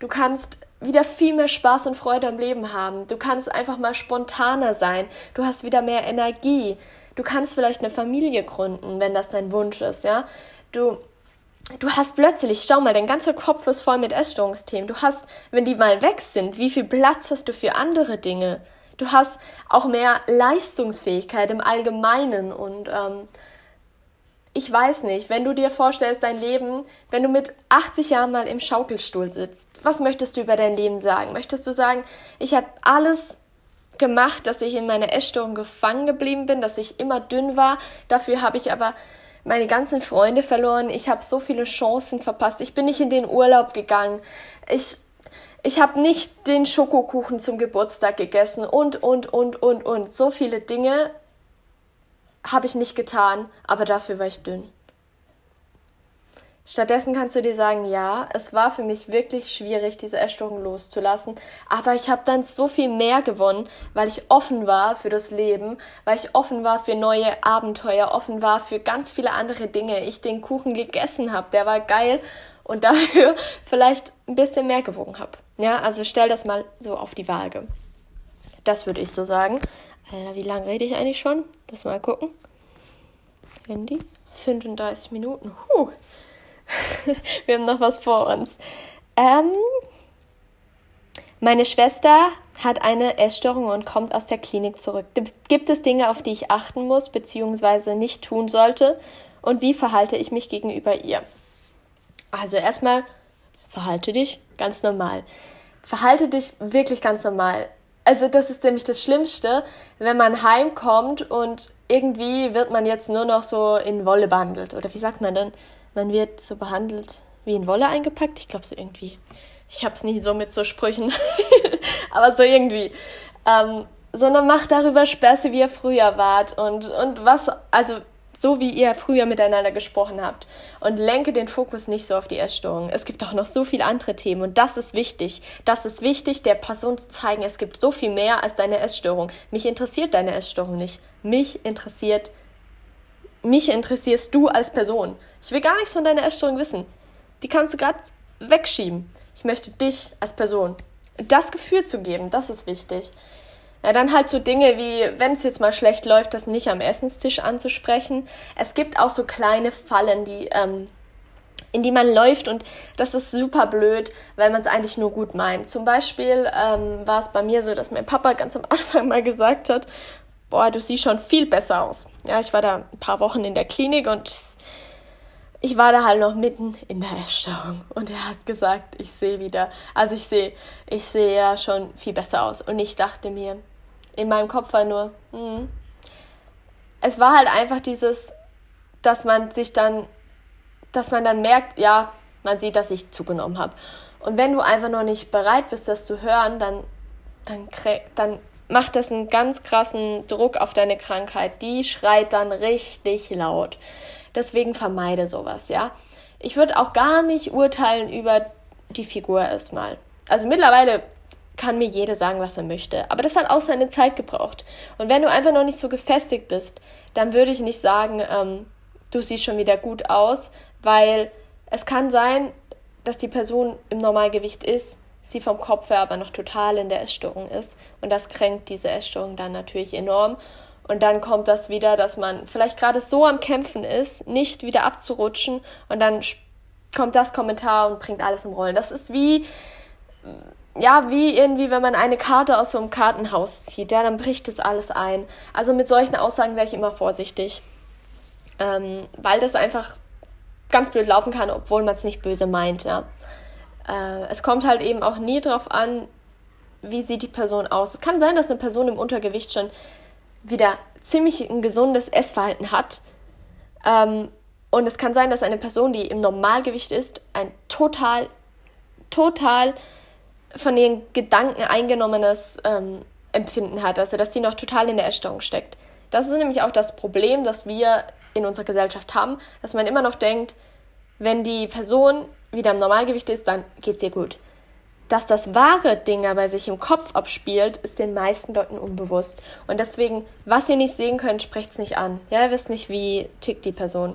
Du kannst wieder viel mehr Spaß und Freude am Leben haben. Du kannst einfach mal spontaner sein. Du hast wieder mehr Energie. Du kannst vielleicht eine Familie gründen, wenn das dein Wunsch ist, ja. Du du hast plötzlich, schau mal, dein ganzer Kopf ist voll mit Essstörungsthemen. Du hast, wenn die mal weg sind, wie viel Platz hast du für andere Dinge? Du hast auch mehr Leistungsfähigkeit im Allgemeinen und ähm, ich weiß nicht, wenn du dir vorstellst, dein Leben, wenn du mit 80 Jahren mal im Schaukelstuhl sitzt, was möchtest du über dein Leben sagen? Möchtest du sagen, ich habe alles gemacht, dass ich in meiner Essstörung gefangen geblieben bin, dass ich immer dünn war, dafür habe ich aber meine ganzen Freunde verloren, ich habe so viele Chancen verpasst, ich bin nicht in den Urlaub gegangen, ich, ich habe nicht den Schokokuchen zum Geburtstag gegessen und, und, und, und, und. So viele Dinge habe ich nicht getan, aber dafür war ich dünn. Stattdessen kannst du dir sagen, ja, es war für mich wirklich schwierig, diese Essstörung loszulassen, aber ich habe dann so viel mehr gewonnen, weil ich offen war für das Leben, weil ich offen war für neue Abenteuer, offen war für ganz viele andere Dinge. Ich den Kuchen gegessen habe, der war geil und dafür vielleicht ein bisschen mehr gewogen habe. Ja, also stell das mal so auf die Waage. Das würde ich so sagen. Alter, wie lange rede ich eigentlich schon? Lass mal gucken. Handy. 35 Minuten. Huh. Wir haben noch was vor uns. Ähm, meine Schwester hat eine Essstörung und kommt aus der Klinik zurück. Gibt es Dinge, auf die ich achten muss bzw. nicht tun sollte? Und wie verhalte ich mich gegenüber ihr? Also erstmal verhalte dich ganz normal. Verhalte dich wirklich ganz normal. Also das ist nämlich das Schlimmste, wenn man heimkommt und irgendwie wird man jetzt nur noch so in Wolle behandelt. Oder wie sagt man denn? Man wird so behandelt wie in Wolle eingepackt. Ich glaube so irgendwie. Ich habe es nie so mit so Sprüchen, aber so irgendwie. Ähm, sondern macht darüber Späße, wie ihr früher wart und, und was, also so wie ihr früher miteinander gesprochen habt. Und lenke den Fokus nicht so auf die Essstörung. Es gibt auch noch so viele andere Themen und das ist wichtig. Das ist wichtig, der Person zu zeigen, es gibt so viel mehr als deine Essstörung. Mich interessiert deine Essstörung nicht. Mich interessiert, mich interessierst du als Person. Ich will gar nichts von deiner Essstörung wissen. Die kannst du gerade wegschieben. Ich möchte dich als Person. Das Gefühl zu geben, das ist wichtig. Ja, dann halt so Dinge wie, wenn es jetzt mal schlecht läuft, das nicht am Essenstisch anzusprechen. Es gibt auch so kleine Fallen, die, ähm, in die man läuft und das ist super blöd, weil man es eigentlich nur gut meint. Zum Beispiel ähm, war es bei mir so, dass mein Papa ganz am Anfang mal gesagt hat, boah, du siehst schon viel besser aus. Ja, ich war da ein paar Wochen in der Klinik und ich war da halt noch mitten in der Erstauung und er hat gesagt, ich sehe wieder, also ich sehe, ich sehe ja schon viel besser aus und ich dachte mir, in meinem Kopf war nur, hm. es war halt einfach dieses, dass man sich dann, dass man dann merkt, ja, man sieht, dass ich zugenommen habe. Und wenn du einfach noch nicht bereit bist, das zu hören, dann, dann, dann macht das einen ganz krassen Druck auf deine Krankheit. Die schreit dann richtig laut. Deswegen vermeide sowas, ja. Ich würde auch gar nicht urteilen über die Figur erstmal. Also mittlerweile kann mir jeder sagen, was er möchte. Aber das hat auch seine Zeit gebraucht. Und wenn du einfach noch nicht so gefestigt bist, dann würde ich nicht sagen, ähm, du siehst schon wieder gut aus, weil es kann sein, dass die Person im Normalgewicht ist, sie vom Kopf her aber noch total in der Essstörung ist. Und das kränkt diese Essstörung dann natürlich enorm. Und dann kommt das wieder, dass man vielleicht gerade so am Kämpfen ist, nicht wieder abzurutschen und dann kommt das Kommentar und bringt alles im Rollen. Das ist wie, ja, wie irgendwie, wenn man eine Karte aus so einem Kartenhaus zieht, ja, dann bricht das alles ein. Also mit solchen Aussagen wäre ich immer vorsichtig, ähm, weil das einfach ganz blöd laufen kann, obwohl man es nicht böse meint, ja. Äh, es kommt halt eben auch nie darauf an, wie sieht die Person aus. Es kann sein, dass eine Person im Untergewicht schon wieder ziemlich ein gesundes Essverhalten hat. Ähm, und es kann sein, dass eine Person, die im Normalgewicht ist, ein total, total von ihren Gedanken eingenommenes ähm, Empfinden hat. Also, dass die noch total in der Essstörung steckt. Das ist nämlich auch das Problem, das wir in unserer Gesellschaft haben, dass man immer noch denkt, wenn die Person wieder im Normalgewicht ist, dann geht es ihr gut dass das wahre Ding aber sich im Kopf abspielt, ist den meisten Leuten unbewusst. Und deswegen, was ihr nicht sehen könnt, sprecht es nicht an. Ja, ihr wisst nicht, wie tickt die Person.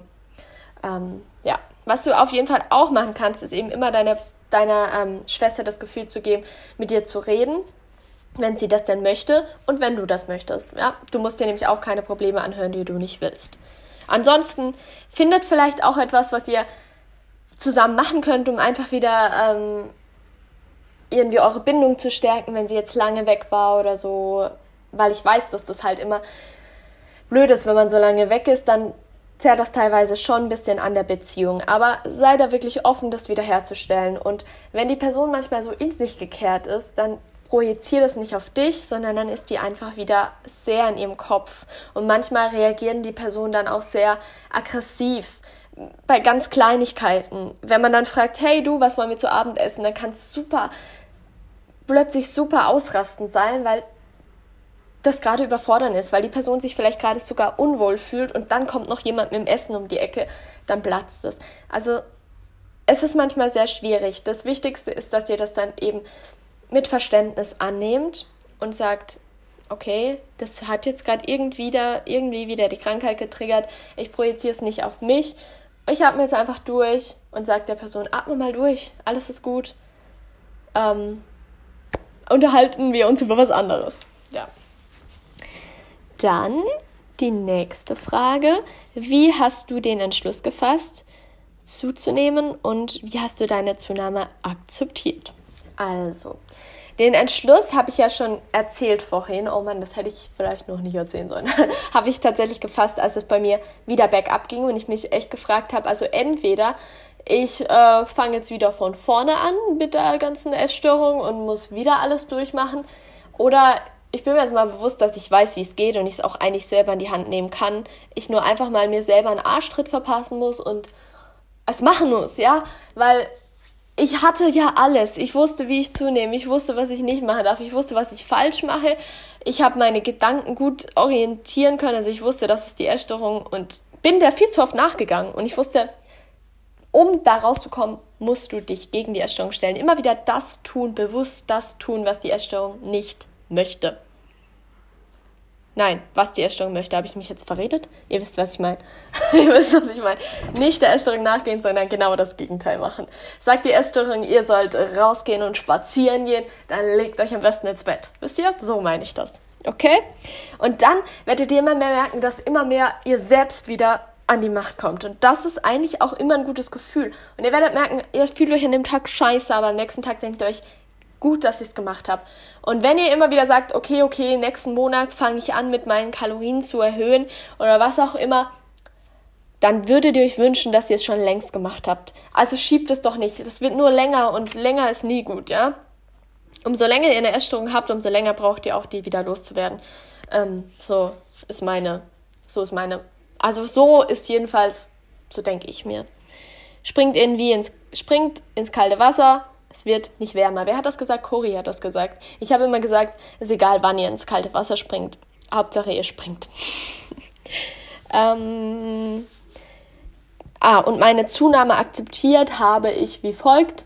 Ähm, ja, was du auf jeden Fall auch machen kannst, ist eben immer deiner, deiner ähm, Schwester das Gefühl zu geben, mit dir zu reden, wenn sie das denn möchte und wenn du das möchtest. Ja, du musst dir nämlich auch keine Probleme anhören, die du nicht willst. Ansonsten findet vielleicht auch etwas, was ihr zusammen machen könnt, um einfach wieder ähm, irgendwie eure Bindung zu stärken, wenn sie jetzt lange weg war oder so. Weil ich weiß, dass das halt immer blöd ist, wenn man so lange weg ist, dann zerrt das teilweise schon ein bisschen an der Beziehung. Aber sei da wirklich offen, das wiederherzustellen. Und wenn die Person manchmal so in sich gekehrt ist, dann projiziere das nicht auf dich, sondern dann ist die einfach wieder sehr in ihrem Kopf. Und manchmal reagieren die Personen dann auch sehr aggressiv bei ganz Kleinigkeiten. Wenn man dann fragt, hey du, was wollen wir zu Abend essen, dann kann es super, plötzlich super ausrastend sein, weil das gerade überfordern ist, weil die Person sich vielleicht gerade sogar unwohl fühlt und dann kommt noch jemand mit dem Essen um die Ecke, dann platzt es. Also es ist manchmal sehr schwierig. Das Wichtigste ist, dass ihr das dann eben mit Verständnis annehmt und sagt, okay, das hat jetzt gerade irgendwie irgendwie wieder die Krankheit getriggert, ich projiziere es nicht auf mich, ich atme jetzt einfach durch und sage der Person, atme mal durch, alles ist gut. Ähm, unterhalten wir uns über was anderes. Ja. Dann die nächste Frage. Wie hast du den Entschluss gefasst, zuzunehmen und wie hast du deine Zunahme akzeptiert? Also, den Entschluss habe ich ja schon erzählt vorhin. Oh Mann, das hätte ich vielleicht noch nicht erzählen sollen. habe ich tatsächlich gefasst, als es bei mir wieder bergab ging und ich mich echt gefragt habe, also entweder ich äh, fange jetzt wieder von vorne an mit der ganzen Essstörung und muss wieder alles durchmachen oder ich bin mir jetzt mal bewusst, dass ich weiß, wie es geht und ich es auch eigentlich selber in die Hand nehmen kann. Ich nur einfach mal mir selber einen Arschtritt verpassen muss und es machen muss, ja, weil ich hatte ja alles. Ich wusste, wie ich zunehme. Ich wusste, was ich nicht machen darf. Ich wusste, was ich falsch mache. Ich habe meine Gedanken gut orientieren können. Also ich wusste, das ist die Essstörung und bin der viel zu oft nachgegangen. Und ich wusste, um da rauszukommen, musst du dich gegen die Essstörung stellen. Immer wieder das tun, bewusst das tun, was die Essstörung nicht möchte. Nein, was die Essstörung möchte, habe ich mich jetzt verredet? Ihr wisst, was ich meine. ihr wisst, was ich meine. Nicht der Essstörung nachgehen, sondern genau das Gegenteil machen. Sagt die Essstörung, ihr sollt rausgehen und spazieren gehen, dann legt euch am besten ins Bett. Wisst ihr? So meine ich das. Okay? Und dann werdet ihr immer mehr merken, dass immer mehr ihr selbst wieder an die Macht kommt. Und das ist eigentlich auch immer ein gutes Gefühl. Und ihr werdet merken, ihr fühlt euch an dem Tag scheiße, aber am nächsten Tag denkt ihr euch, gut, dass ich es gemacht habe. Und wenn ihr immer wieder sagt, okay, okay, nächsten Monat fange ich an, mit meinen Kalorien zu erhöhen oder was auch immer, dann würdet ihr euch wünschen, dass ihr es schon längst gemacht habt. Also schiebt es doch nicht. Das wird nur länger und länger ist nie gut, ja? Umso länger ihr eine Essstörung habt, umso länger braucht ihr auch, die wieder loszuwerden. Ähm, so ist meine, so ist meine, also so ist jedenfalls, so denke ich mir. Springt irgendwie ins, springt ins kalte Wasser, es wird nicht wärmer. Wer hat das gesagt? Cory hat das gesagt. Ich habe immer gesagt, es ist egal, wann ihr ins kalte Wasser springt. Hauptsache, ihr springt. ähm, ah, und meine Zunahme akzeptiert habe ich wie folgt.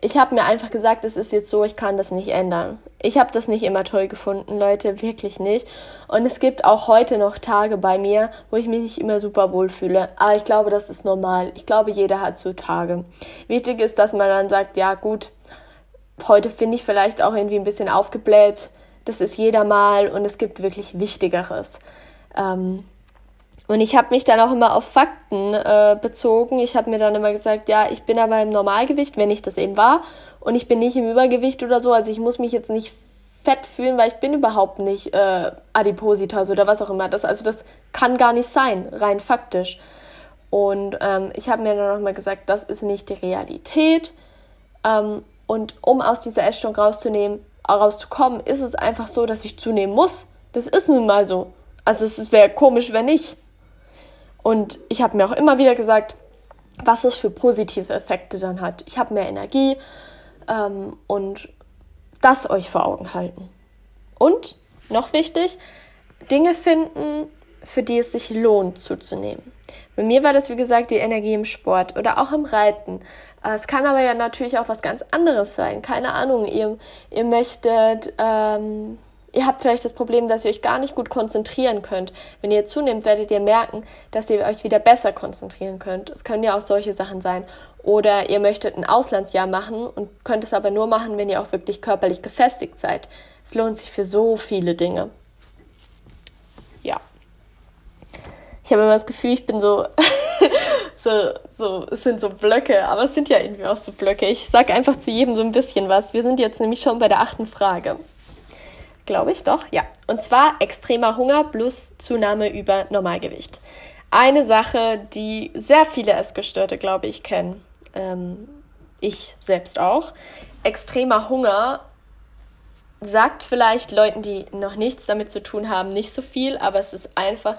Ich habe mir einfach gesagt, es ist jetzt so, ich kann das nicht ändern. Ich habe das nicht immer toll gefunden, Leute, wirklich nicht. Und es gibt auch heute noch Tage bei mir, wo ich mich nicht immer super wohl fühle. Aber ich glaube, das ist normal. Ich glaube, jeder hat so Tage. Wichtig ist, dass man dann sagt, ja gut, heute finde ich vielleicht auch irgendwie ein bisschen aufgebläht. Das ist jeder mal und es gibt wirklich Wichtigeres. Ähm, und ich habe mich dann auch immer auf Fakten äh, bezogen. Ich habe mir dann immer gesagt, ja, ich bin aber im Normalgewicht, wenn ich das eben war. Und ich bin nicht im Übergewicht oder so. Also ich muss mich jetzt nicht fett fühlen, weil ich bin überhaupt nicht äh, Adipositas oder was auch immer. Das, also das kann gar nicht sein, rein faktisch. Und ähm, ich habe mir dann nochmal gesagt, das ist nicht die Realität. Ähm, und um aus dieser Essstörung rauszunehmen, rauszukommen, ist es einfach so, dass ich zunehmen muss. Das ist nun mal so. Also es wäre komisch, wenn nicht. Und ich habe mir auch immer wieder gesagt, was es für positive Effekte dann hat. Ich habe mehr Energie ähm, und das euch vor Augen halten. Und noch wichtig, Dinge finden, für die es sich lohnt zuzunehmen. Bei mir war das, wie gesagt, die Energie im Sport oder auch im Reiten. Äh, es kann aber ja natürlich auch was ganz anderes sein. Keine Ahnung, ihr, ihr möchtet ähm, Ihr habt vielleicht das Problem, dass ihr euch gar nicht gut konzentrieren könnt. Wenn ihr zunehmt, werdet ihr merken, dass ihr euch wieder besser konzentrieren könnt. Es können ja auch solche Sachen sein. Oder ihr möchtet ein Auslandsjahr machen und könnt es aber nur machen, wenn ihr auch wirklich körperlich gefestigt seid. Es lohnt sich für so viele Dinge. Ja. Ich habe immer das Gefühl, ich bin so so, so, es sind so Blöcke, aber es sind ja irgendwie auch so Blöcke. Ich sage einfach zu jedem so ein bisschen was. Wir sind jetzt nämlich schon bei der achten Frage. Glaube ich doch, ja. Und zwar extremer Hunger plus Zunahme über Normalgewicht. Eine Sache, die sehr viele Essgestörte, glaube ich, kennen. Ähm, ich selbst auch. Extremer Hunger sagt vielleicht Leuten, die noch nichts damit zu tun haben, nicht so viel, aber es ist einfach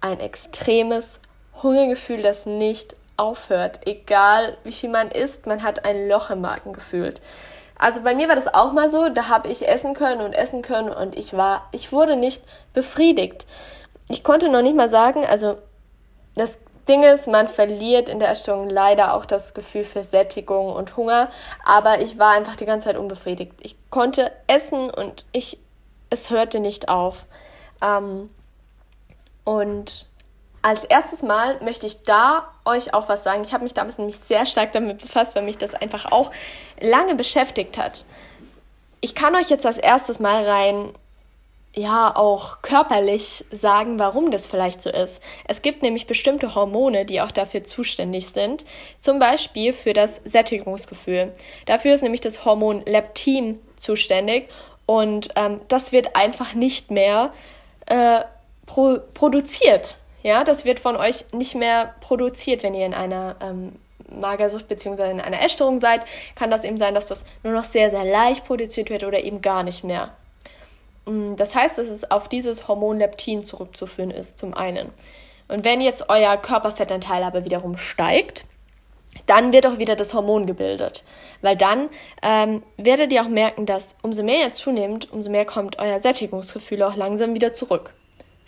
ein extremes Hungergefühl, das nicht aufhört. Egal wie viel man isst, man hat ein Loch im Magen gefühlt. Also bei mir war das auch mal so, da habe ich essen können und essen können und ich war, ich wurde nicht befriedigt. Ich konnte noch nicht mal sagen, also das Ding ist, man verliert in der Essstörung leider auch das Gefühl für Sättigung und Hunger, aber ich war einfach die ganze Zeit unbefriedigt. Ich konnte essen und ich, es hörte nicht auf. Ähm, und als erstes Mal möchte ich da euch auch was sagen. Ich habe mich damals nämlich sehr stark damit befasst, weil mich das einfach auch lange beschäftigt hat. Ich kann euch jetzt als erstes mal rein ja auch körperlich sagen, warum das vielleicht so ist. Es gibt nämlich bestimmte Hormone, die auch dafür zuständig sind, zum Beispiel für das Sättigungsgefühl. Dafür ist nämlich das Hormon Leptin zuständig und ähm, das wird einfach nicht mehr äh, pro produziert. Ja, das wird von euch nicht mehr produziert, wenn ihr in einer ähm, Magersucht bzw. in einer Essstörung seid, kann das eben sein, dass das nur noch sehr, sehr leicht produziert wird oder eben gar nicht mehr. Mm, das heißt, dass es auf dieses Hormon Leptin zurückzuführen ist, zum einen. Und wenn jetzt euer Körperfettanteil aber wiederum steigt, dann wird auch wieder das Hormon gebildet. Weil dann ähm, werdet ihr auch merken, dass umso mehr ihr zunehmt, umso mehr kommt euer Sättigungsgefühl auch langsam wieder zurück.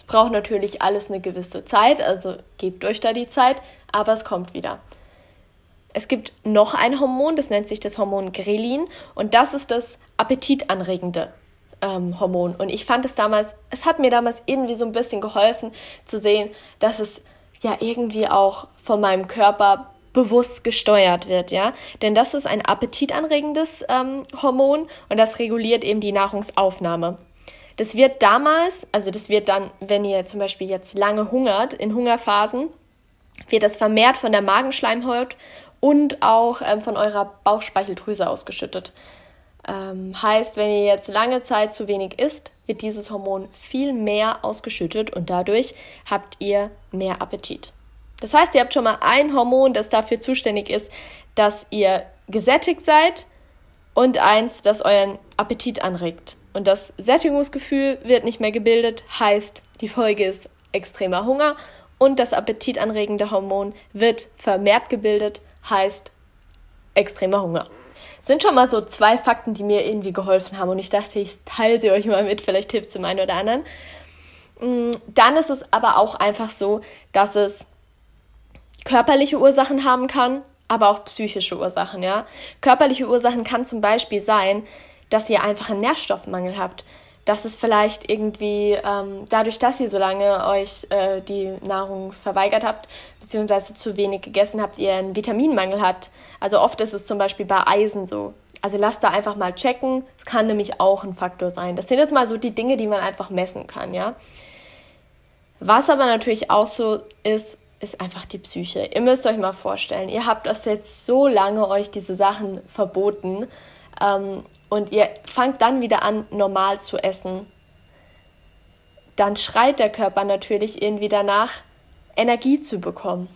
Braucht natürlich alles eine gewisse Zeit, also gebt euch da die Zeit, aber es kommt wieder. Es gibt noch ein Hormon, das nennt sich das Hormon Grelin und das ist das Appetitanregende ähm, Hormon. Und ich fand es damals, es hat mir damals irgendwie so ein bisschen geholfen zu sehen, dass es ja irgendwie auch von meinem Körper bewusst gesteuert wird, ja. Denn das ist ein appetitanregendes ähm, Hormon und das reguliert eben die Nahrungsaufnahme. Das wird damals, also das wird dann, wenn ihr zum Beispiel jetzt lange hungert, in Hungerphasen, wird das vermehrt von der Magenschleimhaut und auch ähm, von eurer Bauchspeicheldrüse ausgeschüttet. Ähm, heißt, wenn ihr jetzt lange Zeit zu wenig isst, wird dieses Hormon viel mehr ausgeschüttet und dadurch habt ihr mehr Appetit. Das heißt, ihr habt schon mal ein Hormon, das dafür zuständig ist, dass ihr gesättigt seid und eins, das euren Appetit anregt. Und das Sättigungsgefühl wird nicht mehr gebildet, heißt, die Folge ist extremer Hunger und das appetitanregende Hormon wird vermehrt gebildet, heißt extremer Hunger sind schon mal so zwei Fakten, die mir irgendwie geholfen haben und ich dachte, ich teile sie euch mal mit, vielleicht hilft es dem einen oder anderen. Mm, dann ist es aber auch einfach so, dass es körperliche Ursachen haben kann, aber auch psychische Ursachen, ja. Körperliche Ursachen kann zum Beispiel sein, dass ihr einfach einen Nährstoffmangel habt. Dass es vielleicht irgendwie ähm, dadurch, dass ihr so lange euch äh, die Nahrung verweigert habt, beziehungsweise zu wenig gegessen habt, ihr einen Vitaminmangel habt. Also oft ist es zum Beispiel bei Eisen so. Also lasst da einfach mal checken. Es kann nämlich auch ein Faktor sein. Das sind jetzt mal so die Dinge, die man einfach messen kann, ja. Was aber natürlich auch so ist, ist einfach die Psyche. Ihr müsst euch mal vorstellen, ihr habt das jetzt so lange euch diese Sachen verboten ähm, und ihr fangt dann wieder an, normal zu essen. Dann schreit der Körper natürlich irgendwie danach, Energie zu bekommen.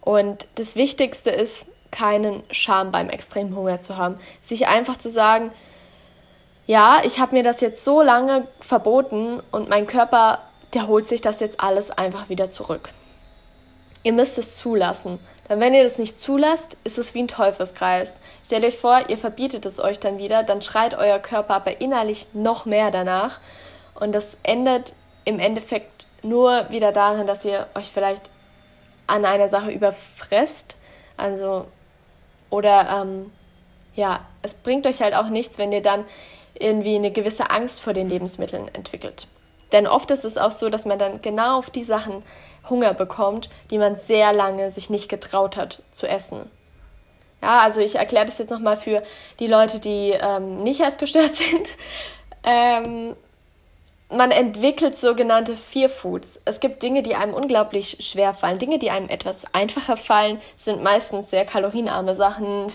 Und das Wichtigste ist, keinen Scham beim extremen Hunger zu haben. Sich einfach zu sagen, ja, ich habe mir das jetzt so lange verboten und mein Körper, der holt sich das jetzt alles einfach wieder zurück. Ihr müsst es zulassen. Denn wenn ihr das nicht zulasst, ist es wie ein Teufelskreis. Stellt euch vor, ihr verbietet es euch dann wieder, dann schreit euer Körper aber innerlich noch mehr danach. Und das endet im Endeffekt nur wieder darin, dass ihr euch vielleicht an einer Sache überfresst. Also, oder ähm, ja, es bringt euch halt auch nichts, wenn ihr dann irgendwie eine gewisse Angst vor den Lebensmitteln entwickelt. Denn oft ist es auch so, dass man dann genau auf die Sachen Hunger bekommt, die man sehr lange sich nicht getraut hat zu essen. Ja, also ich erkläre das jetzt nochmal für die Leute, die ähm, nicht als gestört sind. Ähm, man entwickelt sogenannte Fear Foods. Es gibt Dinge, die einem unglaublich schwer fallen. Dinge, die einem etwas einfacher fallen, sind meistens sehr kalorienarme Sachen.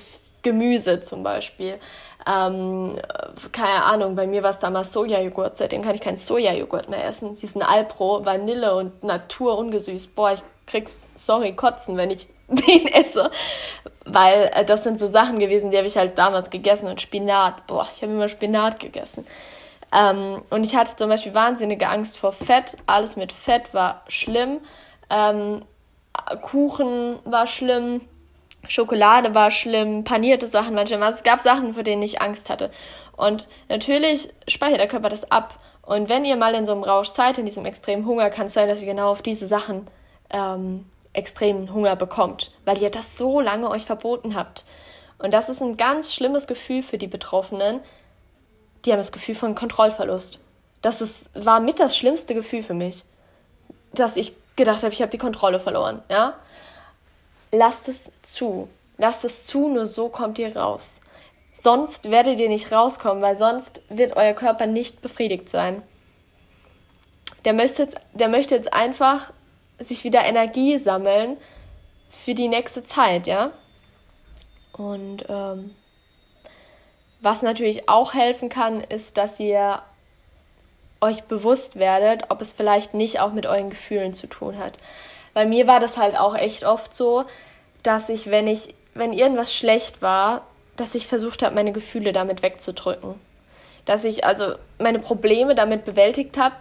Gemüse zum Beispiel. Ähm, keine Ahnung, bei mir war es damals Sojajoghurt. Seitdem kann ich keinen Sojajoghurt mehr essen. Sie sind Alpro, Vanille und Natur ungesüßt. Boah, ich krieg's, sorry, kotzen, wenn ich den esse. Weil äh, das sind so Sachen gewesen, die habe ich halt damals gegessen. Und Spinat, boah, ich habe immer Spinat gegessen. Ähm, und ich hatte zum Beispiel wahnsinnige Angst vor Fett. Alles mit Fett war schlimm. Ähm, Kuchen war schlimm. Schokolade war schlimm. Panierte Sachen waren schlimm. Also es gab Sachen, vor denen ich Angst hatte. Und natürlich speichert der Körper das ab. Und wenn ihr mal in so einem Rausch seid, in diesem extremen Hunger, kann es sein, dass ihr genau auf diese Sachen ähm, extremen Hunger bekommt, weil ihr das so lange euch verboten habt. Und das ist ein ganz schlimmes Gefühl für die Betroffenen, die haben das Gefühl von Kontrollverlust. Das ist, war mit das schlimmste Gefühl für mich, dass ich gedacht habe, ich habe die Kontrolle verloren. Ja? Lasst es zu. Lasst es zu, nur so kommt ihr raus. Sonst werdet ihr nicht rauskommen, weil sonst wird euer Körper nicht befriedigt sein. Der möchte jetzt, der möchte jetzt einfach sich wieder Energie sammeln für die nächste Zeit, ja. Und ähm, was natürlich auch helfen kann, ist, dass ihr euch bewusst werdet, ob es vielleicht nicht auch mit euren Gefühlen zu tun hat. Bei mir war das halt auch echt oft so, dass ich, wenn ich, wenn irgendwas schlecht war, dass ich versucht habe, meine Gefühle damit wegzudrücken. Dass ich also meine Probleme damit bewältigt habe,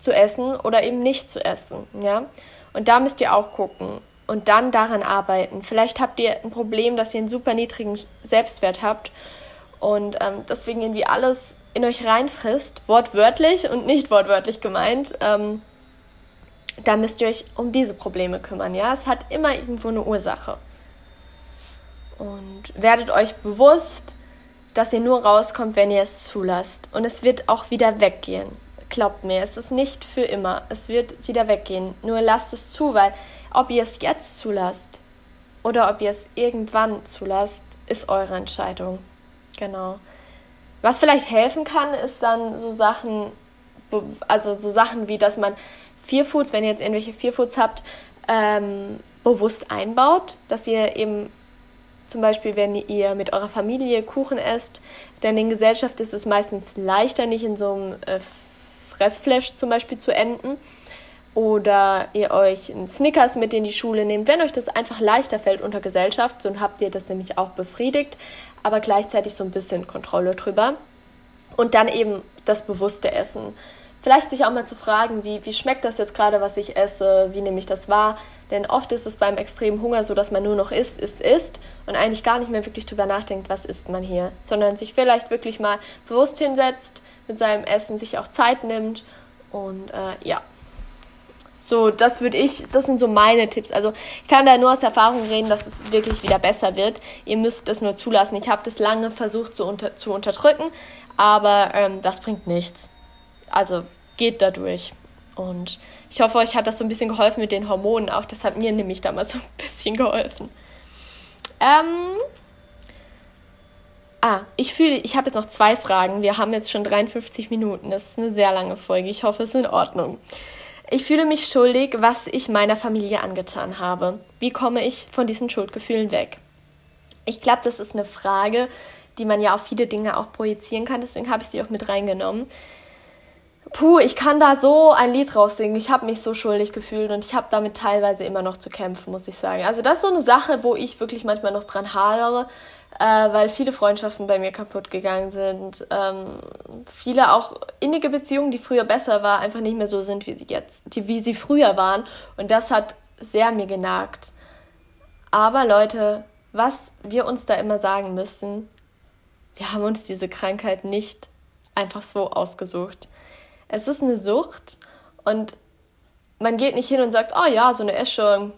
zu essen oder eben nicht zu essen, ja. Und da müsst ihr auch gucken und dann daran arbeiten. Vielleicht habt ihr ein Problem, dass ihr einen super niedrigen Selbstwert habt und ähm, deswegen irgendwie alles in euch reinfrisst, wortwörtlich und nicht wortwörtlich gemeint, ähm, da müsst ihr euch um diese Probleme kümmern. Ja, es hat immer irgendwo eine Ursache. Und werdet euch bewusst, dass ihr nur rauskommt, wenn ihr es zulasst. Und es wird auch wieder weggehen. Glaubt mir, es ist nicht für immer. Es wird wieder weggehen. Nur lasst es zu, weil ob ihr es jetzt zulasst oder ob ihr es irgendwann zulasst, ist eure Entscheidung. Genau. Was vielleicht helfen kann, ist dann so Sachen, also so Sachen wie, dass man Vier Foods, wenn ihr jetzt irgendwelche Vier Foods habt, ähm, bewusst einbaut, dass ihr eben zum Beispiel, wenn ihr mit eurer Familie Kuchen esst, denn in Gesellschaft ist es meistens leichter, nicht in so einem äh, Fressflash zum Beispiel zu enden. Oder ihr euch einen Snickers mit in die Schule nehmt, wenn euch das einfach leichter fällt unter Gesellschaft, so habt ihr das nämlich auch befriedigt aber gleichzeitig so ein bisschen Kontrolle drüber. Und dann eben das bewusste Essen. Vielleicht sich auch mal zu fragen, wie, wie schmeckt das jetzt gerade, was ich esse, wie nehme ich das wahr? Denn oft ist es beim extremen Hunger so, dass man nur noch isst, isst, isst und eigentlich gar nicht mehr wirklich drüber nachdenkt, was isst man hier, sondern sich vielleicht wirklich mal bewusst hinsetzt mit seinem Essen, sich auch Zeit nimmt und äh, ja, so, das würde ich, das sind so meine Tipps. Also ich kann da nur aus Erfahrung reden, dass es wirklich wieder besser wird. Ihr müsst es nur zulassen. Ich habe das lange versucht zu, unter, zu unterdrücken, aber ähm, das bringt nichts. Also geht dadurch. Und ich hoffe, euch hat das so ein bisschen geholfen mit den Hormonen auch. Das hat mir nämlich damals so ein bisschen geholfen. Ähm, ah, ich fühle, ich habe jetzt noch zwei Fragen. Wir haben jetzt schon 53 Minuten. Das ist eine sehr lange Folge. Ich hoffe, es ist in Ordnung. Ich fühle mich schuldig, was ich meiner Familie angetan habe. Wie komme ich von diesen Schuldgefühlen weg? Ich glaube, das ist eine Frage, die man ja auf viele Dinge auch projizieren kann. Deswegen habe ich sie auch mit reingenommen. Puh, ich kann da so ein Lied raussingen. Ich habe mich so schuldig gefühlt und ich habe damit teilweise immer noch zu kämpfen, muss ich sagen. Also das ist so eine Sache, wo ich wirklich manchmal noch dran hadere, äh, weil viele Freundschaften bei mir kaputt gegangen sind. Ähm, viele auch innige Beziehungen, die früher besser waren, einfach nicht mehr so sind, wie sie jetzt, die, wie sie früher waren. Und das hat sehr mir genagt. Aber Leute, was wir uns da immer sagen müssen, wir haben uns diese Krankheit nicht einfach so ausgesucht. Es ist eine Sucht und man geht nicht hin und sagt, oh ja, so eine Essstörung,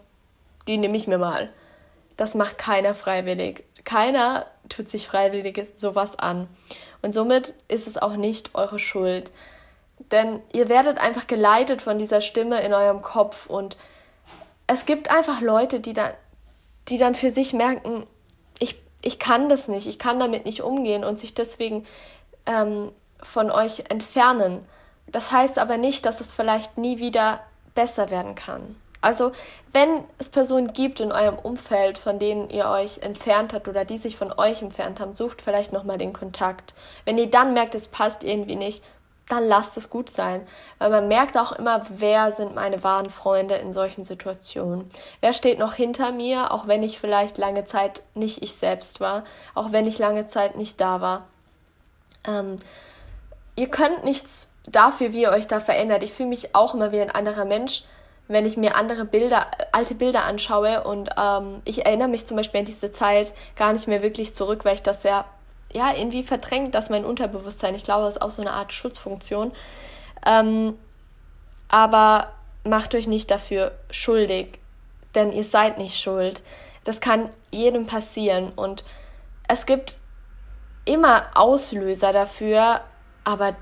die nehme ich mir mal. Das macht keiner freiwillig. Keiner tut sich freiwillig sowas an. Und somit ist es auch nicht eure Schuld. Denn ihr werdet einfach geleitet von dieser Stimme in eurem Kopf und es gibt einfach Leute, die dann, die dann für sich merken, ich, ich kann das nicht, ich kann damit nicht umgehen und sich deswegen ähm, von euch entfernen. Das heißt aber nicht, dass es vielleicht nie wieder besser werden kann. Also, wenn es Personen gibt in eurem Umfeld, von denen ihr euch entfernt habt oder die sich von euch entfernt haben, sucht vielleicht nochmal den Kontakt. Wenn ihr dann merkt, es passt irgendwie nicht, dann lasst es gut sein. Weil man merkt auch immer, wer sind meine wahren Freunde in solchen Situationen. Wer steht noch hinter mir, auch wenn ich vielleicht lange Zeit nicht ich selbst war, auch wenn ich lange Zeit nicht da war. Ähm, ihr könnt nichts dafür, wie ihr euch da verändert. Ich fühle mich auch immer wie ein anderer Mensch wenn ich mir andere Bilder, alte Bilder anschaue und ähm, ich erinnere mich zum Beispiel an diese Zeit gar nicht mehr wirklich zurück, weil ich das ja, ja irgendwie verdrängt, dass mein Unterbewusstsein, ich glaube, das ist auch so eine Art Schutzfunktion. Ähm, aber macht euch nicht dafür schuldig, denn ihr seid nicht schuld. Das kann jedem passieren und es gibt immer Auslöser dafür, aber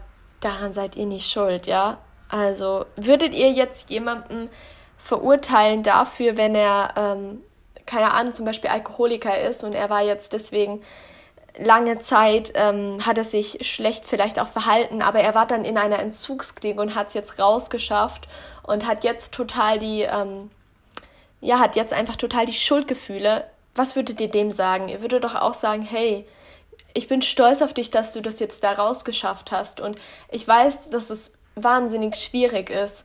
daran seid ihr nicht schuld, ja. Also würdet ihr jetzt jemanden verurteilen dafür, wenn er, ähm, keine Ahnung, zum Beispiel Alkoholiker ist und er war jetzt deswegen lange Zeit, ähm, hat er sich schlecht vielleicht auch verhalten, aber er war dann in einer Entzugsklinik und hat es jetzt rausgeschafft und hat jetzt total die, ähm, ja, hat jetzt einfach total die Schuldgefühle. Was würdet ihr dem sagen? Ihr würdet doch auch sagen, hey, ich bin stolz auf dich, dass du das jetzt da rausgeschafft hast. Und ich weiß, dass es wahnsinnig schwierig ist.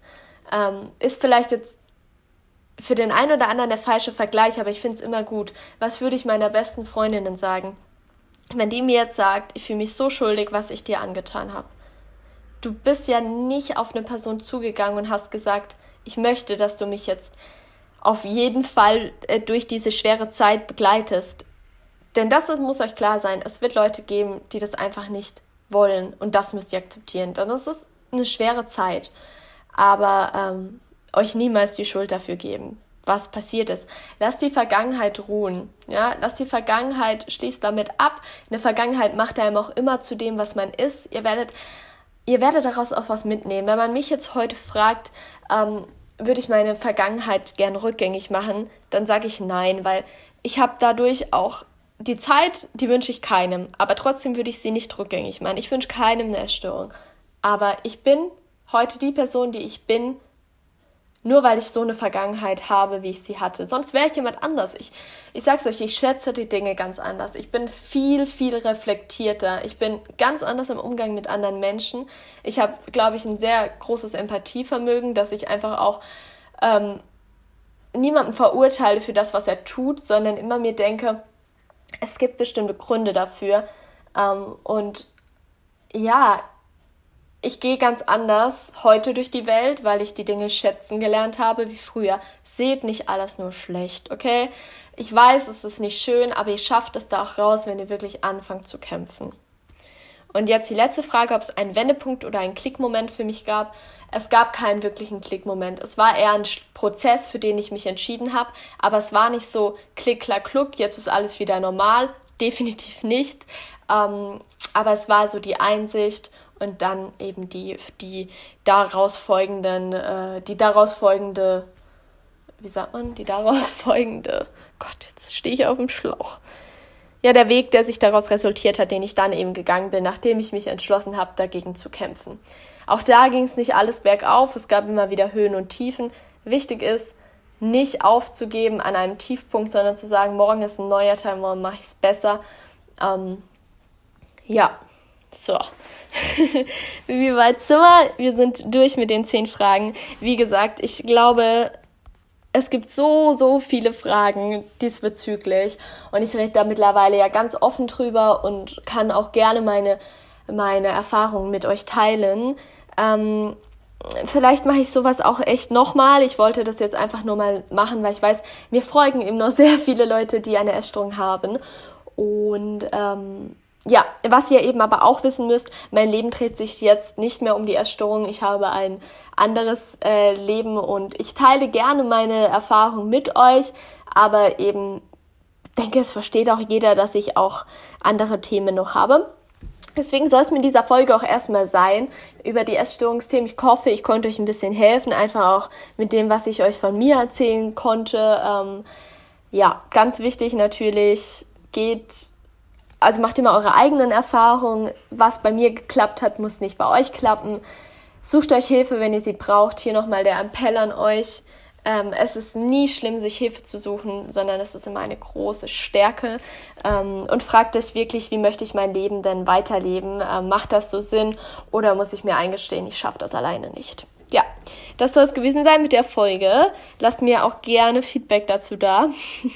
Ähm, ist vielleicht jetzt für den einen oder anderen der falsche Vergleich, aber ich finde es immer gut. Was würde ich meiner besten Freundinnen sagen? Wenn die mir jetzt sagt, ich fühle mich so schuldig, was ich dir angetan habe. Du bist ja nicht auf eine Person zugegangen und hast gesagt, ich möchte, dass du mich jetzt auf jeden Fall äh, durch diese schwere Zeit begleitest. Denn das muss euch klar sein, es wird Leute geben, die das einfach nicht wollen und das müsst ihr akzeptieren. Dann ist es eine schwere Zeit, aber ähm, euch niemals die Schuld dafür geben, was passiert ist. Lasst die Vergangenheit ruhen. Ja, lasst die Vergangenheit, schließt damit ab. In der Vergangenheit macht einem auch immer zu dem, was man ist. Ihr werdet, ihr werdet daraus auch was mitnehmen. Wenn man mich jetzt heute fragt, ähm, würde ich meine Vergangenheit gern rückgängig machen, dann sage ich nein, weil ich habe dadurch auch die Zeit, die wünsche ich keinem, aber trotzdem würde ich sie nicht rückgängig machen. Ich wünsche keinem eine Erstörung. Aber ich bin heute die Person, die ich bin, nur weil ich so eine Vergangenheit habe, wie ich sie hatte. Sonst wäre ich jemand anders. Ich, ich sag's euch, ich schätze die Dinge ganz anders. Ich bin viel, viel reflektierter. Ich bin ganz anders im Umgang mit anderen Menschen. Ich habe, glaube ich, ein sehr großes Empathievermögen, dass ich einfach auch ähm, niemanden verurteile für das, was er tut, sondern immer mir denke, es gibt bestimmte Gründe dafür. Ähm, und ja, ich gehe ganz anders heute durch die Welt, weil ich die Dinge schätzen gelernt habe wie früher. Seht nicht alles nur schlecht, okay? Ich weiß, es ist nicht schön, aber ihr schafft es da auch raus, wenn ihr wirklich anfangt zu kämpfen. Und jetzt die letzte Frage, ob es einen Wendepunkt oder einen Klickmoment für mich gab. Es gab keinen wirklichen Klickmoment. Es war eher ein Prozess, für den ich mich entschieden habe, aber es war nicht so klick, klack, kluck, jetzt ist alles wieder normal. Definitiv nicht. Ähm, aber es war so die Einsicht und dann eben die, die daraus folgenden, äh, die daraus folgende, wie sagt man, die daraus folgende, Gott, jetzt stehe ich auf dem Schlauch. Ja, der Weg, der sich daraus resultiert hat, den ich dann eben gegangen bin, nachdem ich mich entschlossen habe, dagegen zu kämpfen. Auch da ging es nicht alles bergauf, es gab immer wieder Höhen und Tiefen. Wichtig ist, nicht aufzugeben an einem Tiefpunkt, sondern zu sagen, morgen ist ein neuer Tag, morgen mache ich es besser. Ähm, ja, so, wie weit sind wir? Wir sind durch mit den zehn Fragen. Wie gesagt, ich glaube, es gibt so, so viele Fragen diesbezüglich. Und ich rede da mittlerweile ja ganz offen drüber und kann auch gerne meine, meine Erfahrungen mit euch teilen. Ähm, vielleicht mache ich sowas auch echt nochmal. Ich wollte das jetzt einfach nur mal machen, weil ich weiß, mir folgen eben noch sehr viele Leute, die eine Essstörung haben. Und ähm, ja, was ihr eben aber auch wissen müsst, mein Leben dreht sich jetzt nicht mehr um die Essstörung. Ich habe ein anderes äh, Leben und ich teile gerne meine Erfahrungen mit euch, aber eben denke, es versteht auch jeder, dass ich auch andere Themen noch habe. Deswegen soll es in dieser Folge auch erstmal sein über die Essstörungsthemen. Ich hoffe, ich konnte euch ein bisschen helfen, einfach auch mit dem, was ich euch von mir erzählen konnte. Ähm, ja, ganz wichtig natürlich, geht also macht immer eure eigenen Erfahrungen. Was bei mir geklappt hat, muss nicht bei euch klappen. Sucht euch Hilfe, wenn ihr sie braucht. Hier nochmal der Appell an euch. Ähm, es ist nie schlimm, sich Hilfe zu suchen, sondern es ist immer eine große Stärke. Ähm, und fragt euch wirklich, wie möchte ich mein Leben denn weiterleben? Ähm, macht das so Sinn oder muss ich mir eingestehen, ich schaffe das alleine nicht? Ja, das soll es gewesen sein mit der Folge. Lasst mir auch gerne Feedback dazu da.